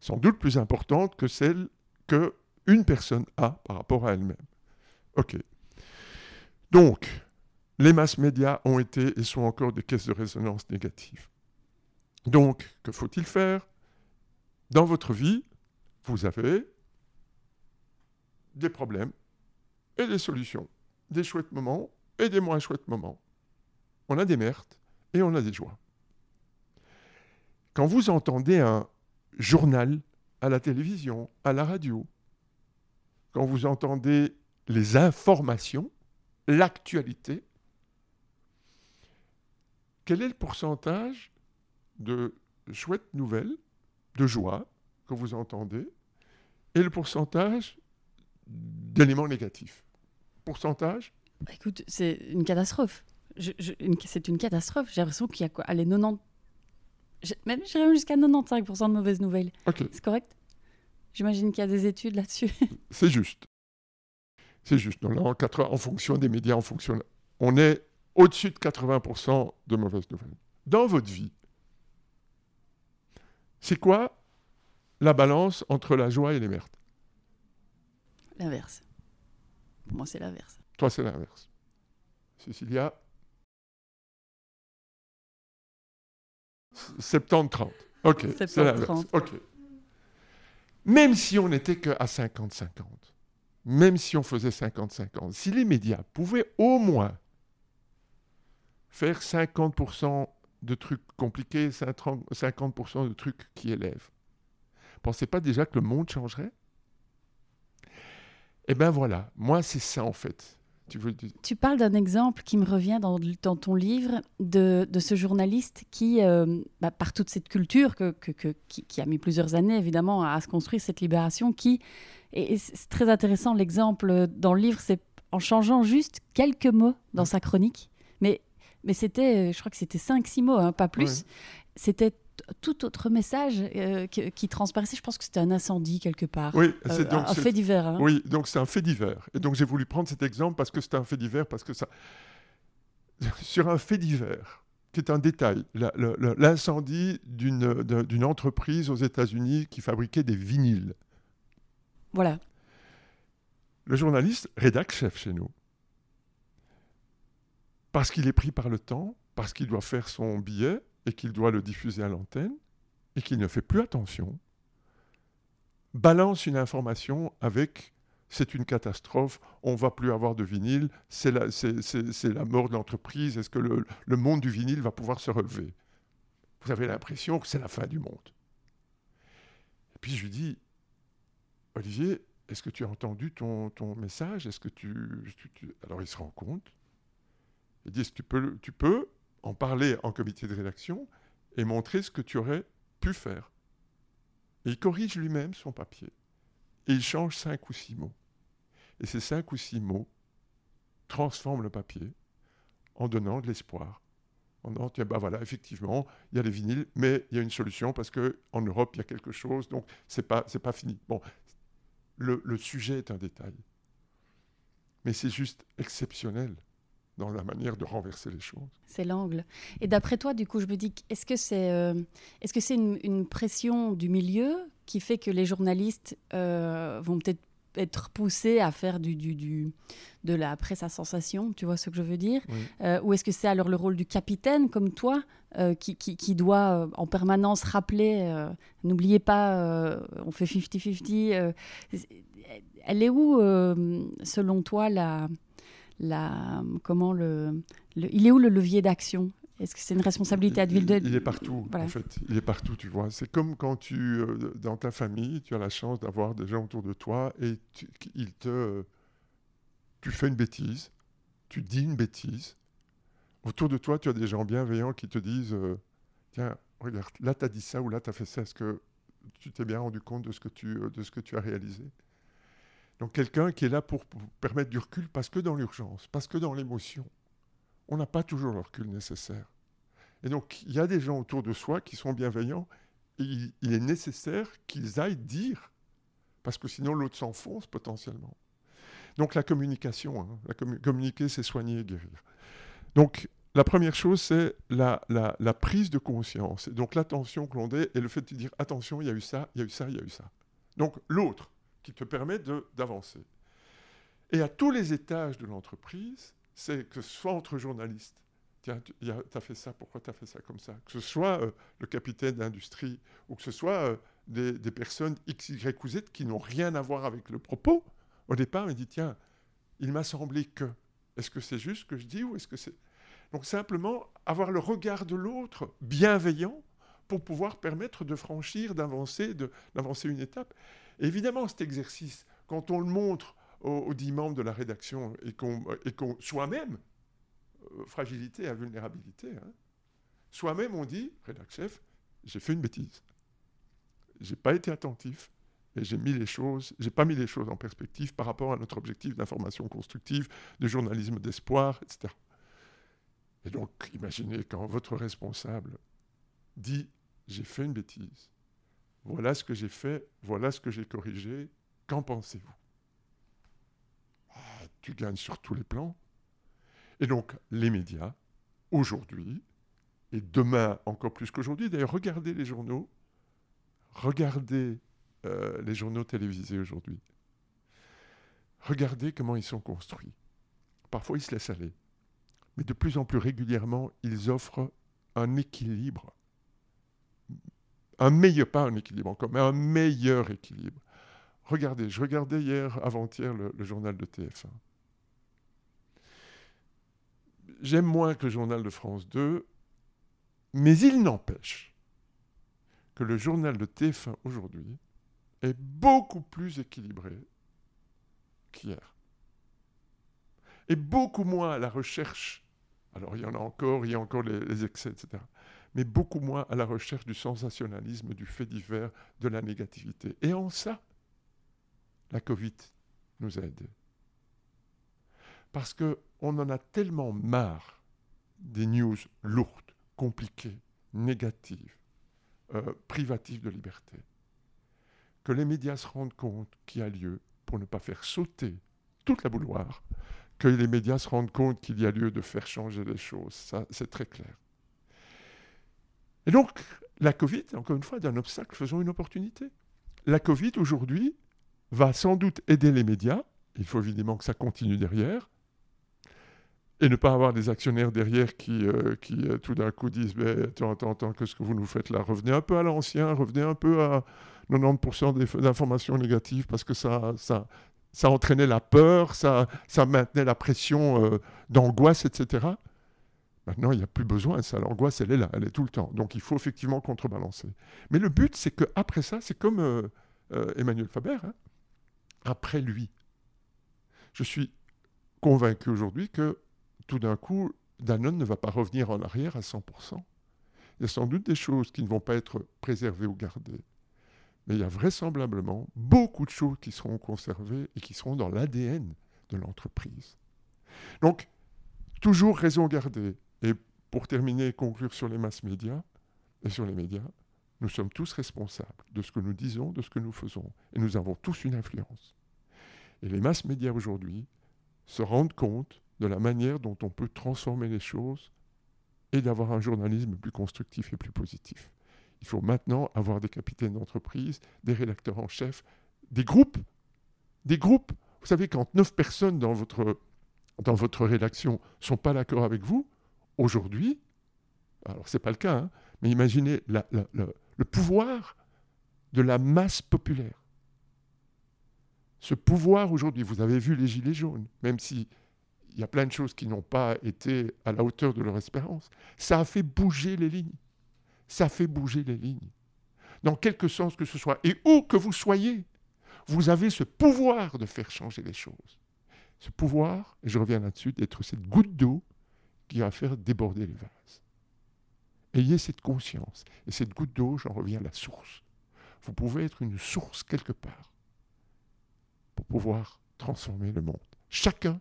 sans doute plus importante que celle qu'une personne a par rapport à elle-même. OK. Donc, les masses médias ont été et sont encore des caisses de résonance négatives. Donc, que faut-il faire? Dans votre vie, vous avez des problèmes et des solutions des chouettes moments et des moins chouettes moments. On a des merdes et on a des joies. Quand vous entendez un journal à la télévision, à la radio, quand vous entendez les informations, l'actualité, quel est le pourcentage de chouettes nouvelles, de joie que vous entendez, et le pourcentage d'éléments négatifs pourcentage bah, Écoute, c'est une catastrophe. c'est une catastrophe. J'ai l'impression qu'il y a quoi Allez, 90. Même j'irais jusqu'à 95% de mauvaises nouvelles. C'est correct? J'imagine qu'il y a des études là-dessus. c'est juste. C'est juste. en, 80, en fonction des médias, en fonction, on est au-dessus de 80% de mauvaises nouvelles. Dans votre vie, c'est quoi la balance entre la joie et les merdes L'inverse. Pour moi, c'est l'inverse. Toi, c'est l'inverse. Cécilia 70-30. Ok, c'est l'inverse. Ok. Même si on n'était qu'à 50-50, même si on faisait 50-50, si les médias pouvaient au moins faire 50% de trucs compliqués, 50% de trucs qui élèvent, pensez pas déjà que le monde changerait? Eh bien voilà, moi c'est ça en fait. Tu, veux... tu parles d'un exemple qui me revient dans, dans ton livre de, de, ce journaliste qui, euh, bah, par toute cette culture que, que, qui, a mis plusieurs années évidemment à, se construire cette libération, qui, et, c'est très intéressant l'exemple dans le livre, c'est en changeant juste quelques mots dans sa chronique, mais, mais c'était, je crois que c'était 5-6 mots, hein, pas plus, c'était tout autre message euh, qui, transparaissait. Je pense que c'était un incendie quelque part. Oui, c'est euh, un fait divers. Hein. Oui, donc c'est un fait divers. Et donc j'ai voulu prendre cet exemple parce que c'est un fait divers, parce que ça. Sur un fait divers, qui est un détail, l'incendie d'une entreprise aux États-Unis qui fabriquait des vinyles. Voilà. Le journaliste rédacte chef chez nous. Parce qu'il est pris par le temps, parce qu'il doit faire son billet, et qu'il doit le diffuser à l'antenne et qu'il ne fait plus attention, balance une information avec c'est une catastrophe, on va plus avoir de vinyle, c'est la, la, mort de l'entreprise, est-ce que le, le, monde du vinyle va pouvoir se relever? Vous avez l'impression que c'est la fin du monde. Et puis je lui dis, Olivier, est-ce que tu as entendu ton, ton message? Est-ce que tu, Alors il se rend compte. Il dit, est-ce que tu peux, tu peux en parler en comité de rédaction et montrer ce que tu aurais pu faire. Il corrige lui-même son papier. Et il change cinq ou six mots. Et ces cinq ou six mots transforment le papier en donnant de l'espoir. En disant, tiens, bah voilà, effectivement, il y a les vinyles, mais il y a une solution parce qu'en Europe, il y a quelque chose, donc c'est pas, pas fini. Bon, le sujet est un détail. Mais c'est juste exceptionnel dans la manière de renverser les choses. C'est l'angle. Et d'après toi, du coup, je me dis, est-ce que c'est euh, est-ce que c'est une, pression du milieu qui fait que les journalistes euh, vont peut-être être poussé à faire du, du, du, de la presse à sensation, tu vois ce que je veux dire? Oui. Euh, Ou est-ce que c'est alors le rôle du capitaine, comme toi, euh, qui, qui, qui doit en permanence rappeler, n'oubliez pas, on fait 50-50. euh, c'est- elle est où, selon toi, la, la, comment le, le- il est où le levier d'action? Est-ce que c'est une responsabilité Il, individuelle il est partout, Voilà. en fait. Il est partout, tu vois. C'est comme quand tu, euh, dans ta famille, tu as la chance d'avoir des gens autour de toi et tu, ils te, tu fais une bêtise, tu dis une bêtise. Autour de toi, tu as des gens bienveillants qui te disent, euh, tiens, regarde, là, tu as dit ça ou là, tu as fait ça. Est-ce que tu t'es bien rendu compte de ce que tu, euh, de ce que tu as réalisé? Donc, quelqu'un qui est là pour, permettre du recul, parce que dans l'urgence, parce que dans l'émotion, on n'a pas toujours le recul nécessaire. Et donc, il y a des gens autour de soi qui sont bienveillants il, est nécessaire qu'ils aillent dire, parce que sinon l'autre s'enfonce potentiellement. Donc, la communication, hein, communiquer, c'est soigner et guérir. Donc, la première chose, c'est la, prise de conscience, donc l'attention que l'on donne et le fait de dire attention, il y a eu ça, il y a eu ça, il y a eu ça. Donc, l'autre qui te permet d'avancer. Et à tous les étages de l'entreprise, c'est que ce soit entre journalistes, tiens, tu as fait ça, pourquoi tu as fait ça comme ça? Que ce soit euh, le capitaine d'industrie ou que ce soit euh, des, des personnes X, Y ou Z qui n'ont rien à voir avec le propos, au départ, il dit tiens, il m'a semblé que. Est-ce que c'est juste ce que je dis ou est-ce que c'est? Donc simplement avoir le regard de l'autre bienveillant pour pouvoir permettre de franchir, d'avancer, d'avancer une étape. Évidemment, cet exercice, quand on le montre aux, dix membres de la rédaction et qu'on et qu'on soi-même, euh, fragilité à vulnérabilité, hein, soi-même on dit, rédac chef, j'ai fait une bêtise. J'ai pas été attentif et j'ai mis les choses, j'ai pas mis les choses en perspective par rapport à notre objectif d'information constructive, de journalisme d'espoir, etc. Et donc, imaginez quand votre responsable dit j'ai fait une bêtise, voilà ce que j'ai fait, voilà ce que j'ai corrigé, qu'en pensez-vous? Ah, Tu gagnes sur tous les plans. Et donc, les médias, aujourd'hui, et demain encore plus qu'aujourd'hui, d'ailleurs, regardez les journaux, regardez euh, les journaux télévisés aujourd'hui. Regardez comment ils sont construits. Parfois, ils se laissent aller. Mais de plus en plus régulièrement, ils offrent un équilibre. Un meilleur, pas un équilibre encore, mais un meilleur équilibre. Regardez, je regardais hier, avant-hier, le, journal de TF1. J'aime moins que le journal de France 2, mais il n'empêche que le journal de TF1 aujourd'hui est beaucoup plus équilibré qu'hier. Et beaucoup moins à la recherche, alors il y en a encore, il y a encore les excès, etc., mais beaucoup moins à la recherche du sensationnalisme, du fait divers, de la négativité. Et en ça, la Covid nous a aidés. Parce qu'on en a tellement marre des news lourdes, compliquées, négatives, euh, privatives de liberté, que les médias se rendent compte qu'il y a lieu, pour ne pas faire sauter toute la bouloire, que les médias se rendent compte qu'il y a lieu de faire changer les choses. Ça, c'est très clair. Et donc, la Covid, encore une fois, d'un obstacle, faisons une opportunité. La Covid, aujourd'hui, va sans doute aider les médias. Il faut évidemment que ça continue derrière. Et ne pas avoir des actionnaires derrière qui, euh, euh, tout d'un coup disent Mais Attends, attends, attends, qu'est-ce que vous nous faites là? Revenez un peu à l'ancien, revenez un peu à 90% des- d'informations négatives parce que ça, ça, ça entraînait la peur, ça, ça maintenait la pression euh, d'angoisse, etc. Maintenant, il n'y a plus besoin ça. L'angoisse, elle est là, elle est tout le temps. Donc, il faut effectivement contrebalancer. Mais le but, c'est qu'après ça, c'est comme euh, euh, Emmanuel Faber, hein, après lui. Je suis convaincu aujourd'hui que tout d'un coup, Danone ne va pas revenir en arrière à 100%. Il y a sans doute des choses qui ne vont pas être préservées ou gardées. Mais il y a vraisemblablement beaucoup de choses qui seront conservées et qui seront dans l'ADN de l'entreprise. Donc, toujours raison gardée. Et pour terminer et conclure sur les masses médias et sur les médias, nous sommes tous responsables de ce que nous disons, de ce que nous faisons. Et nous avons tous une influence. Et les masses médias aujourd'hui se rendent compte de la manière dont on peut transformer les choses et d'avoir un journalisme plus constructif et plus positif. Il faut maintenant avoir des capitaines d'entreprise, des rédacteurs en chef, des groupes Des groupes, vous savez, quand neuf personnes dans votre, dans votre rédaction ne sont pas d'accord avec vous, aujourd'hui, alors ce n'est pas le cas, hein, mais imaginez le pouvoir de la masse populaire. Ce pouvoir aujourd'hui, vous avez vu les Gilets jaunes, même si il y a plein de choses qui n'ont pas été à la hauteur de leur espérance, ça a fait bouger les lignes. Ça fait bouger les lignes. Dans quelque sens que ce soit. Et où que vous soyez, vous avez ce pouvoir de faire changer les choses. Ce pouvoir, et je reviens là-dessus, d'être cette goutte d'eau qui va faire déborder les vases. Ayez cette conscience. Et cette goutte d'eau, j'en reviens à la source. Vous pouvez être une source quelque part pour pouvoir transformer le monde. Chacun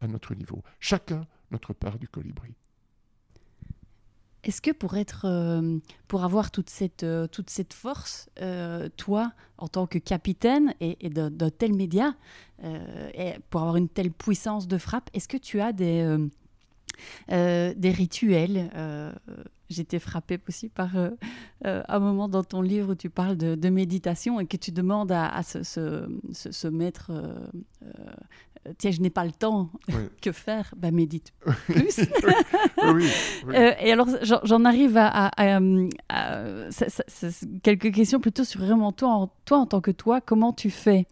à notre niveau, chacun notre part du colibri. Est-ce que pour être, euh, pour avoir toute cette, euh, toute cette force, euh, toi, en tant que capitaine et, d'un tel média, pour avoir une telle puissance de frappe, est-ce que tu as des, des rituels J'étais frappée aussi par un moment dans ton livre où tu parles de, méditation et que tu demandes à, mettre euh, tiens, je n'ai pas le temps, que faire Ben, médite plus. oui, euh, et alors, j'en arrive à, quelques questions plutôt sur vraiment toi en, toi, en tant que toi, comment tu fais?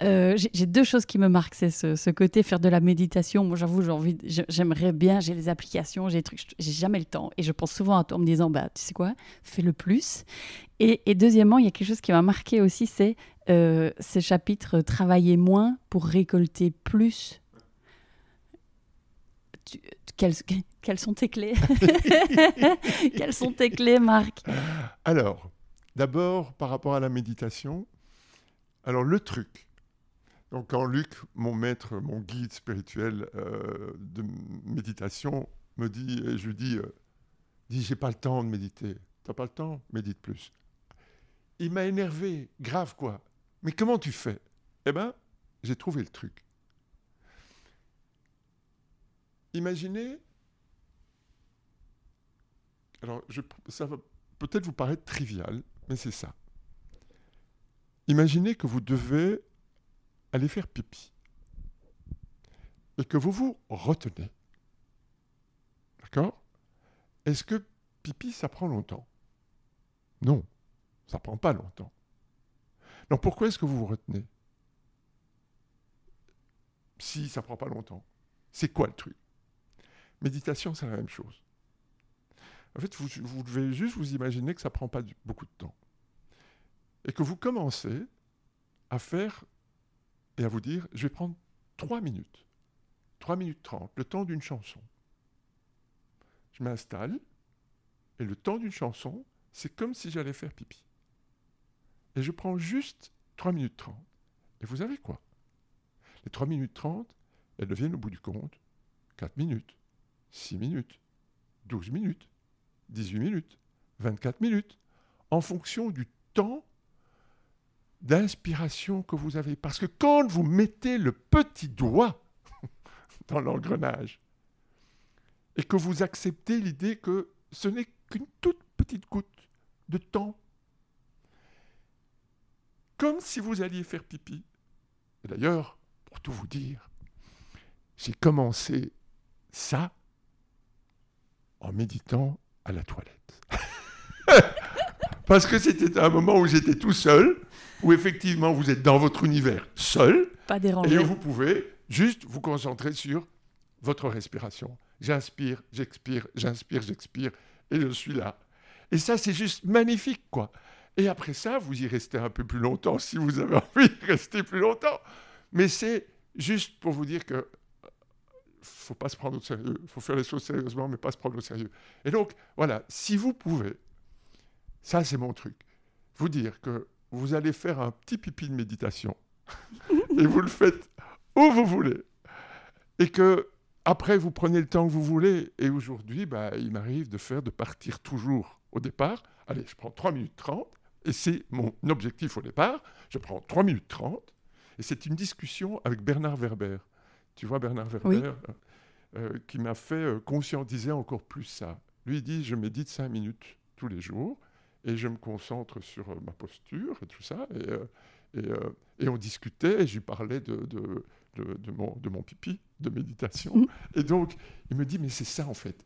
Euh, j'ai deux choses qui me marquent, c'est ce, côté faire de la méditation. Moi, j'avoue, j'ai envie, j'aimerais bien, j'ai les applications, j'ai des trucs, j'ai jamais le temps. Et je pense souvent à toi en me disant, bah, tu sais quoi, fais le plus. Et, et deuxièmement, il y a quelque chose qui m'a marqué aussi, c'est euh, ces chapitres Travailler moins pour récolter plus. quelles, quelles, sont tes clés? Quelles sont tes clés, Marc? Alors, d'abord, par rapport à la méditation, alors le truc, donc quand Luc, mon maître, mon guide spirituel euh, de méditation, me dit, je lui dis, euh, dis, j'ai pas le temps de méditer. T'as pas le temps? Médite plus. Il m'a énervé, grave quoi. Mais comment tu fais? Eh bien, j'ai trouvé le truc. Imaginez, alors ça va peut-être vous paraître trivial, mais c'est ça. Imaginez que vous devez aller faire pipi et que vous vous retenez. D'accord? Est-ce que pipi, ça prend longtemps? Non, ça prend pas longtemps. Alors pourquoi est-ce que vous vous retenez? Si ça prend pas longtemps. C'est quoi le truc? Méditation, c'est la même chose. En fait, vous, devez juste vous imaginer que ça prend pas beaucoup de temps. Et que vous commencez à faire et à vous dire, je vais prendre 3 minutes. 3 minutes 30, le temps d'une chanson. Je m'installe, et le temps d'une chanson, c'est comme si j'allais faire pipi. Et je prends juste 3 minutes 30. Et vous savez quoi? Les 3 minutes 30, elles deviennent au bout du compte 4 minutes, 6 minutes, 12 minutes, 18 minutes, 24 minutes, en fonction du temps d'inspiration que vous avez. Parce que quand vous mettez le petit doigt dans l'engrenage et que vous acceptez l'idée que ce n'est qu'une toute petite goutte de temps comme si vous alliez faire pipi. Et d'ailleurs, pour tout vous dire, j'ai commencé ça en méditant à la toilette. Parce que c'était un moment où j'étais tout seul, où effectivement vous êtes dans votre univers seul. Pas dérangé. Et vous pouvez juste vous concentrer sur votre respiration. J'inspire, j'expire, j'inspire, j'expire, et je suis là. Et ça, c'est juste magnifique, quoi. Et après ça, vous y restez un peu plus longtemps si vous avez envie de rester plus longtemps. Mais c'est juste pour vous dire que faut pas se prendre au sérieux. Il faut faire les choses sérieusement, mais pas se prendre au sérieux. Et donc, voilà, si vous pouvez, ça c'est mon truc, vous dire que vous allez faire un petit pipi de méditation et vous le faites où vous voulez. Et que après, vous prenez le temps que vous voulez. Et aujourd'hui, bah, il m'arrive de faire, de partir toujours au départ. Allez, je prends 3 minutes 30 et c'est mon objectif au départ. Je prends 3 minutes 30, et c'est une discussion avec Bernard Werber. Tu vois, Bernard Werber, euh, euh, qui m'a fait euh, conscientiser encore plus ça. Lui il dit, je médite 5 minutes tous les jours, et je me concentre sur ma posture et tout ça. Et, euh, et on discutait, et je lui parlais de, de, de, de mon, de mon pipi, de méditation. Mhm. Et donc, il me dit, mais c'est ça en fait.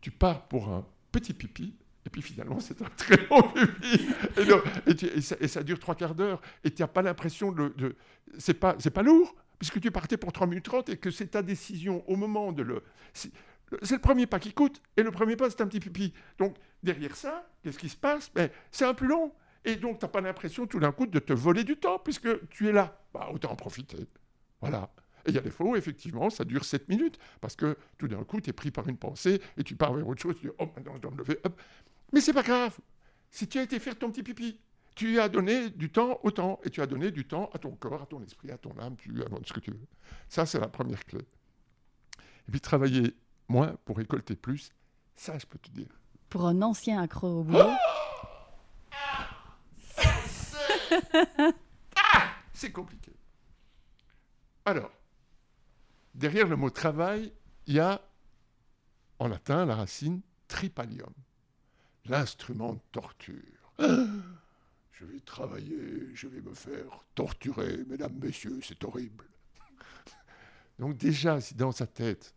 Tu pars pour un petit pipi, et puis finalement, c'est un très long pipi. Et, donc- et tu- et ça, et ça dure trois quarts d'heure, et tu n'as pas l'impression de... de c'est pas, pas lourd, puisque tu partais pour 3 minutes 30, et que c'est ta décision au moment de le... C'est le premier pas qui coûte, et le premier pas, c'est un petit pipi. Donc, derrière ça, qu'est-ce qui se passe? Ben, C'est un plus long. Et donc, tu n'as pas l'impression tout d'un coup de te voler du temps, puisque tu es là. Bah, autant en profiter. Voilà. Et il y a des fois où, effectivement, ça dure 7 minutes, parce que tout d'un coup, tu es pris par une pensée, et tu pars vers autre chose, tu dis, oh, maintenant, je dois me lever. hop. Mais c'est pas grave. Si tu as été faire ton petit pipi, tu as donné du temps au temps, et tu as donné du temps à ton corps, à ton esprit, à ton âme, tu à ce que tu veux. Ça, c'est la première clé. Et puis, travailler moins pour récolter plus, ça, je peux te dire. Pour un ancien accro au boulot, C'est compliqué. Alors, derrière le mot travail, il y a en latin la racine tripalium, l'instrument de torture. Je vais travailler, je vais me faire torturer, mesdames, messieurs, c'est horrible. Donc déjà, si dans sa tête,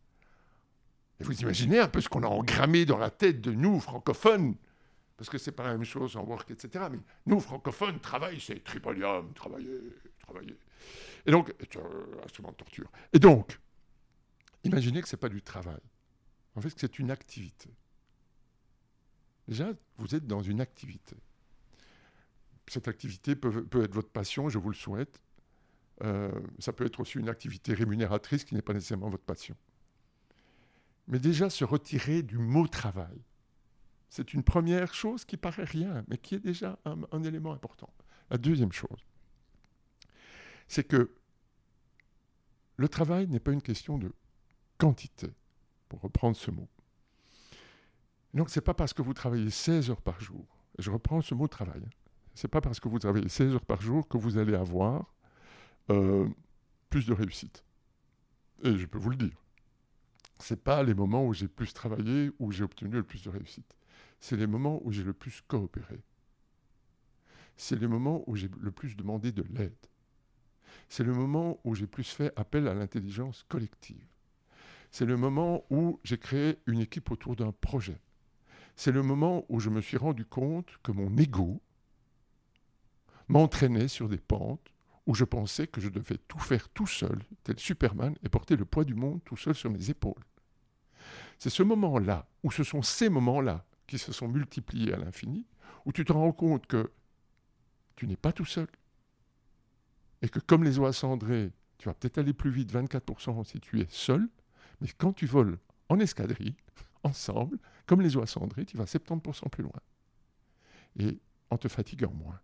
vous imaginez un peu ce qu'on a engrammé dans la tête de nous, francophones, parce que c'est pas la même chose en work, etc. Mais nous, francophones, travail, c'est tripalium, travailler, travailler. Et donc, euh, instrument de torture. Et donc, imaginez que c'est pas du travail. En fait, c'est une activité. Déjà, vous êtes dans une activité. Cette activité peut, peut être votre passion, je vous le souhaite. Euh, ça peut être aussi une activité rémunératrice qui n'est pas nécessairement votre passion. Mais déjà, se retirer du mot travail, c'est une première chose qui paraît rien, mais qui est déjà un, élément important. La deuxième chose, c'est que le travail n'est pas une question de quantité, pour reprendre ce mot. Donc, ce n'est pas parce que vous travaillez 16 heures par jour, et je reprends ce mot travail, ce n'est pas parce que vous travaillez 16 heures par jour que vous allez avoir euh, plus de réussite. Et je peux vous le dire. Ce n'est pas les moments où j'ai plus travaillé, où j'ai obtenu le plus de réussite. C'est les moments où j'ai le plus coopéré. C'est les moments où j'ai le plus demandé de l'aide. C'est le moment où j'ai plus fait appel à l'intelligence collective. C'est le moment où j'ai créé une équipe autour d'un projet. C'est le moment où je me suis rendu compte que mon ego m'entraînait sur des pentes où je pensais que je devais tout faire tout seul, tel Superman, et porter le poids du monde tout seul sur mes épaules. C'est ce moment-là, ou ce sont ces moments-là qui se sont multipliés à l'infini, où tu te rends compte que tu n'es pas tout seul, et que comme les oies cendrées, tu vas peut-être aller plus vite, 24% si tu es seul, mais quand tu voles en escadrille, ensemble, comme les oies cendrées, tu vas 70% plus loin. Et en te fatiguant moins.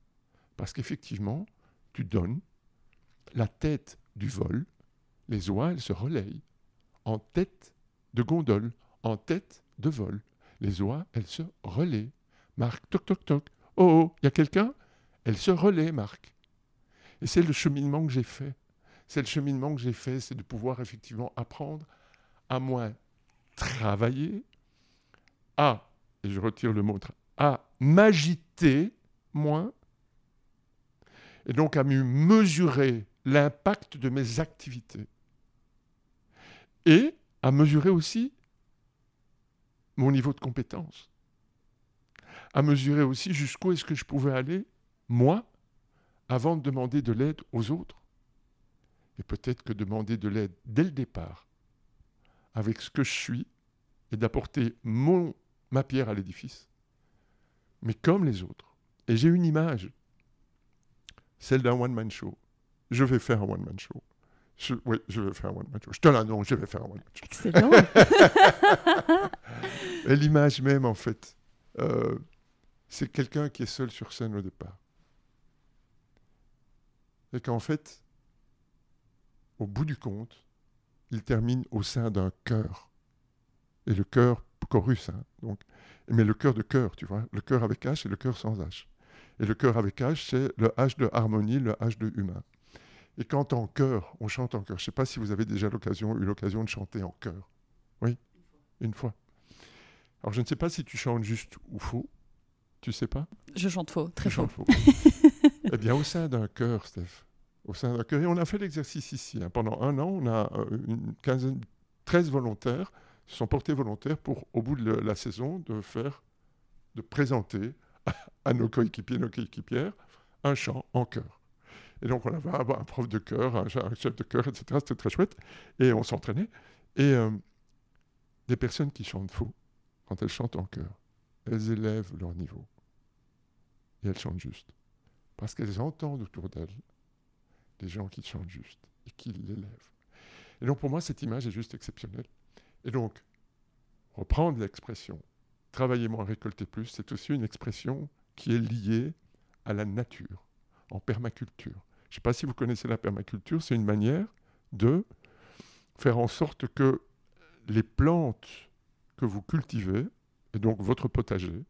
Parce qu'effectivement, tu donnes la tête du vol, les oies, elles se relayent en tête de gondole, en tête de vol. Les oies, elles se relaient. Marc, toc, toc, toc. Oh, oh, il y a quelqu'un? Elles se relaient, Marc. Et c'est le cheminement que j'ai fait. C'est le cheminement que j'ai fait, c'est de pouvoir effectivement apprendre à moins travailler, à, et je retire le mot, à m'agiter moins, et donc à mieux mesurer l'impact de mes activités. Et à mesurer aussi mon niveau de compétence. À mesurer aussi jusqu'où est-ce que je pouvais aller, moi, avant de demander de l'aide aux autres. Et peut-être que demander de l'aide dès le départ, avec ce que je suis, et d'apporter mon, ma pierre à l'édifice, mais comme les autres. Et j'ai une image, celle d'un one-man show. Je vais faire un one-man show. Je, oui, je vais faire un one-man show. Je te l'annonce, je vais faire un one-man show. excellent. Et l'image même, en fait, euh, c'est quelqu'un qui est seul sur scène au départ. Et qu'en fait, au bout du compte, il termine au sein d'un cœur. Et le cœur, chorus, hein, donc. Mais le cœur de cœur, tu vois. Le cœur avec H et le cœur sans H. Et le cœur avec H, c'est le H de harmonie, le H de humain. Et quand en chœur, on chante en chœur, je ne sais pas si vous avez déjà l'occasion, eu l'occasion de chanter en chœur. Oui, une fois. Alors je ne sais pas si tu chantes juste ou faux. Tu sais pas? Je chante faux, très Tu faux. faux. Eh bien, au sein d'un cœur, Steph. Au sein d'un cœur. Et on a fait l'exercice ici. Hein. Pendant un an, on a euh, une quinzaine, 13 volontaires se sont portés volontaires pour, au bout de la saison, de faire, de présenter à, nos coéquipiers, nos coéquipières, un chant en chœur. Et donc, on avait un, prof de chœur, un, chef de chœur, etc. C'était très chouette. Et on s'entraînait. Et euh, des personnes qui chantent faux, quand elles chantent en chœur, elles élèvent leur niveau. Et elles chantent juste. Parce qu'elles entendent autour d'elles des gens qui chantent juste et qui l'élèvent. Et donc pour moi, cette image est juste exceptionnelle. Et donc, reprendre l'expression travailler moins, récolter plus, c'est aussi une expression qui est liée à la nature, en permaculture. Je ne sais pas si vous connaissez la permaculture, c'est une manière de faire en sorte que les plantes que vous cultivez, et donc votre potager,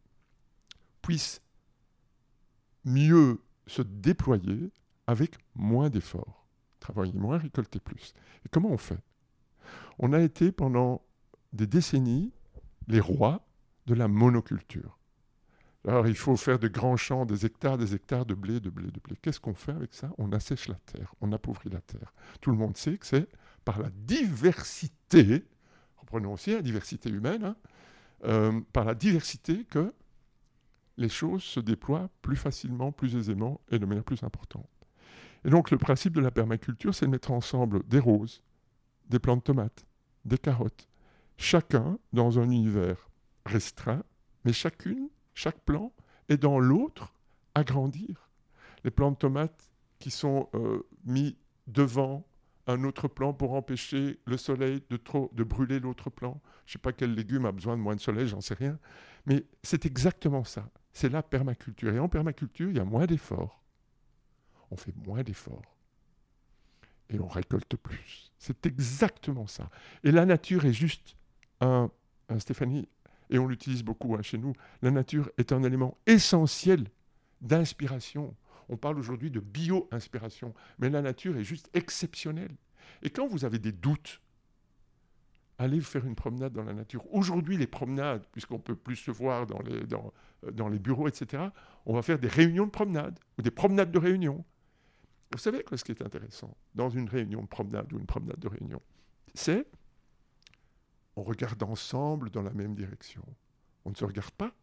puissent mieux se déployer avec moins d'efforts. Travailler moins, récolter plus. Et comment on fait? On a été pendant des décennies les rois de la monoculture. Alors il faut faire de grands champs, des hectares, des hectares de blé, de blé, de blé. Qu'est-ce qu'on fait avec ça? On assèche la terre, on appauvrit la terre. Tout le monde sait que c'est par la diversité, reprenons aussi la diversité humaine, hein, euh, par la diversité que les choses se déploient plus facilement, plus aisément et de manière plus importante. Et donc le principe de la permaculture, c'est de mettre ensemble des roses, des plantes de tomates, des carottes, chacun dans un univers restreint, mais chacune, chaque plan est dans l'autre à grandir. Les plants de tomates qui sont euh, mis devant un autre plan pour empêcher le soleil de, trop, de brûler l'autre plan. Je ne sais pas quel légume a besoin de moins de soleil, j'en sais rien. Mais c'est exactement ça. C'est la permaculture. Et en permaculture, il y a moins d'efforts. On fait moins d'efforts. Et on récolte plus. C'est exactement ça. Et la nature est juste un, Stéphanie, et on l'utilise beaucoup hein, chez nous, la nature est un élément essentiel d'inspiration. On parle aujourd'hui de bio-inspiration, mais la nature est juste exceptionnelle. Et quand vous avez des doutes, allez faire une promenade dans la nature. Aujourd'hui, les promenades, puisqu'on peut plus se voir dans les, dans, dans les bureaux, etc., on va faire des réunions de promenade, ou des promenades de réunion. Vous savez quoi, ce qui est intéressant dans une réunion de promenade ou une promenade de réunion? C'est on regarde ensemble dans la même direction. On ne se regarde pas,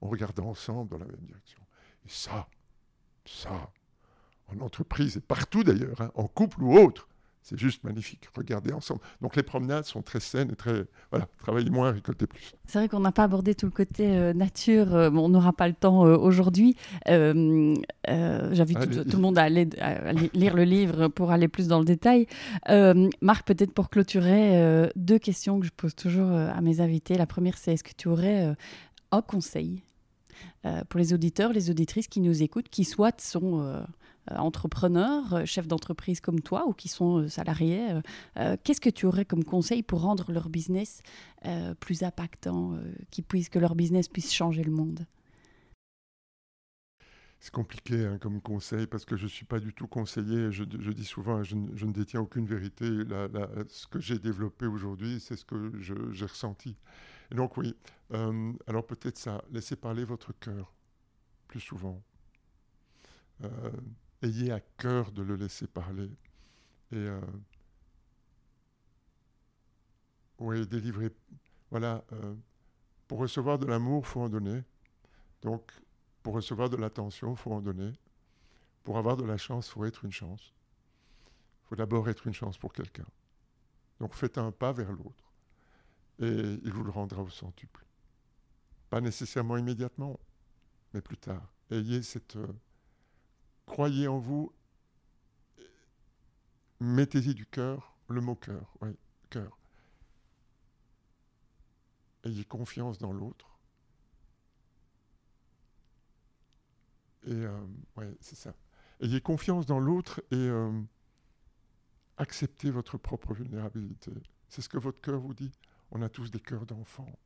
on regarde ensemble dans la même direction. Et ça, ça, en entreprise et partout d'ailleurs, hein, en couple ou autre, c'est juste magnifique. Regardez ensemble. Donc les promenades sont très saines et très. Voilà, travailler moins, récolter plus. C'est vrai qu'on n'a pas abordé tout le côté euh, nature. Euh, on n'aura pas le temps euh, aujourd'hui. J'invite tout, tout, le monde à aller, lire le livre pour aller plus dans le détail. Marc, peut-être pour clôturer, deux questions que je pose toujours à mes invités. La première, c'est est-ce que tu aurais un conseil pour les auditeurs, les auditrices qui nous écoutent, qui soit sont entrepreneurs, euh, chefs d'entreprise comme toi ou qui sont euh, salariés, qu'est-ce que tu aurais comme conseil pour rendre leur business plus impactant, qui puisse, que leur business puisse changer le monde? C'est compliqué hein, comme conseil parce que je ne suis pas du tout conseiller. Je, dis souvent, je, ne détiens aucune vérité. ce que j'ai développé aujourd'hui, c'est ce que j'ai ressenti. Et donc oui, alors peut-être ça, laissez parler votre cœur plus souvent ayez à cœur de le laisser parler. Et euh, oui, délivrer. Voilà, euh, pour recevoir de l'amour, faut en donner. Donc, pour recevoir de l'attention, faut en donner. Pour avoir de la chance, faut être une chance. Faut d'abord être une chance pour quelqu'un. Donc, faites un pas vers l'autre. Et il vous le rendra au centuple. Pas nécessairement immédiatement, mais plus tard. Ayez cette. Euh, croyez en vous, mettez-y du cœur, le mot cœur, oui, cœur. Ayez confiance dans l'autre. Et euh, c'est ça. Ayez confiance dans l'autre et euh, acceptez votre propre vulnérabilité. C'est ce que votre cœur vous dit. On a tous des cœurs d'enfants.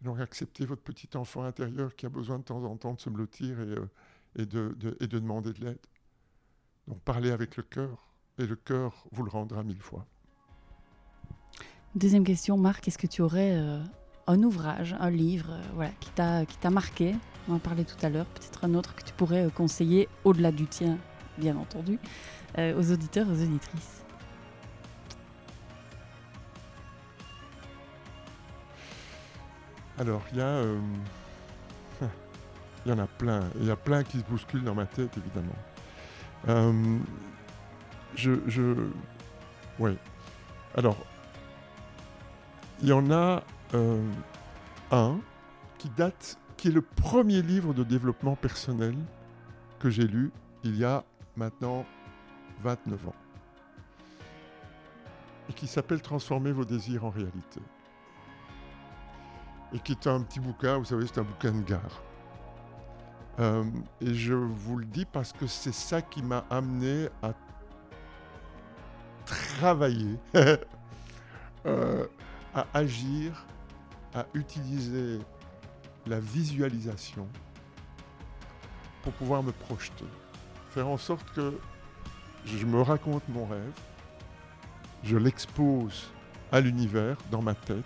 Donc acceptez votre petit enfant intérieur qui a besoin de temps en temps de se blottir et, euh, et de, et de demander de l'aide. Donc parlez avec le cœur, et le cœur vous le rendra mille fois. Deuxième question, Marc, est-ce que tu aurais euh, un ouvrage, un livre euh, voilà, qui t'a marqué? On en parlait tout à l'heure. Peut-être un autre que tu pourrais euh, conseiller au-delà du tien, bien entendu, aux auditeurs, aux auditrices? Alors, il y a. Il y en a plein. Il y a plein qui se bousculent dans ma tête, évidemment. Euh, je. je... Oui. Alors, il y en a euh, un qui date, qui est le premier livre de développement personnel que j'ai lu il y a maintenant 29 ans. Et qui s'appelle Transformer vos désirs en réalité et qui est un petit bouquin, vous savez, c'est un bouquin de gare. Euh, et je vous le dis parce que c'est ça qui m'a amené à travailler, euh, à agir, à utiliser la visualisation pour pouvoir me projeter. Faire en sorte que je me raconte mon rêve, je l'expose à l'univers dans ma tête,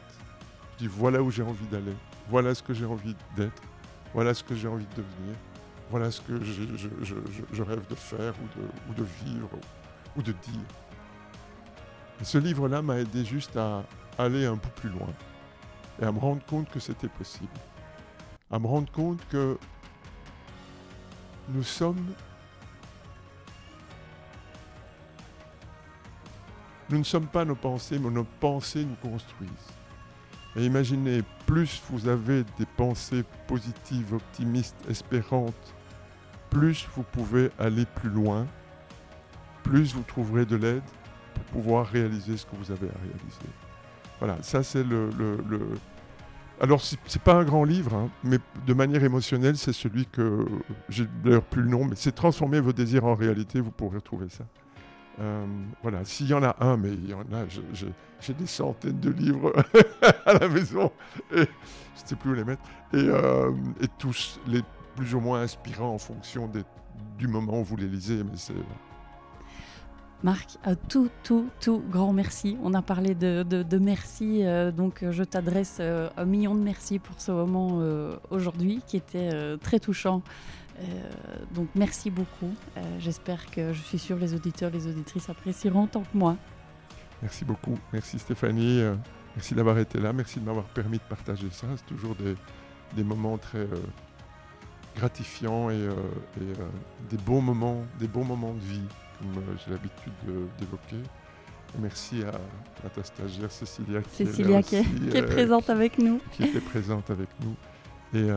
je dis voilà où j'ai envie d'aller, voilà ce que j'ai envie d'être, voilà ce que j'ai envie de devenir, voilà ce que je, rêve de faire ou de, vivre ou de dire. Ce livre-là m'a aidé juste à aller un peu plus loin et à me rendre compte que c'était possible. À me rendre compte que nous sommes Nous ne sommes pas nos pensées, mais nos pensées nous construisent. Et imaginez, plus vous avez des pensées positives, optimistes, espérantes, plus vous pouvez aller plus loin, plus vous trouverez de l'aide pour pouvoir réaliser ce que vous avez à réaliser. Voilà, ça c'est le... le- le- Alors pas un grand livre, hein, mais de manière émotionnelle, c'est celui que j'ai d'ailleurs plus le nom, mais c'est Transformer vos désirs en réalité, vous pourrez retrouver ça. Euh, voilà, s'il y en a un, mais il y en a, j'ai des centaines de livres à la maison et je ne sais plus où les mettre. Et, euh, et tous les plus ou moins inspirants en fonction du moment où vous les lisez. Mais Marc, un tout, tout, tout grand merci. On a parlé de, merci, euh, donc je t'adresse un million de merci pour ce moment aujourd'hui qui était très touchant. Euh, donc merci beaucoup. Euh, J'espère que je suis sûre les auditeurs, les auditrices apprécieront autant que moi. merci beaucoup. Merci Stéphanie. euh, merci d'avoir été là. Merci de m'avoir permis de partager ça. C'est toujours des, des moments très euh, gratifiants et, euh, et, euh, des beaux moments, des bons moments de vie, comme j'ai l'habitude de- d'évoquer. Merci à, à ta stagiaire Cécilia qui est, Cécilia est, qui est présente avec nous. qui était présente avec nous. Et,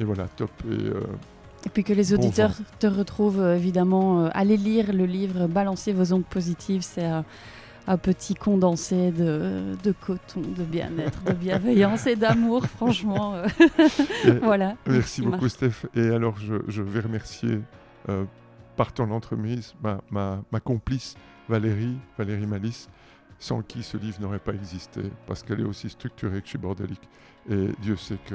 et voilà, top. Et, Et puis que les auditeurs te retrouvent euh, évidemment. euh, allez lire le livre Balancer vos ondes positives. C'est un, un petit condensé de, de coton, de bien-être, de bienveillance et d'amour, franchement. euh, et- voilà. merci beaucoup, Steph. Et alors, je, je vais remercier euh, par ton entremise ma, ma, ma complice Valérie, Valérie Malice, sans qui ce livre n'aurait pas existé, parce qu'elle est aussi structurée que je suis bordélique. Et Dieu sait que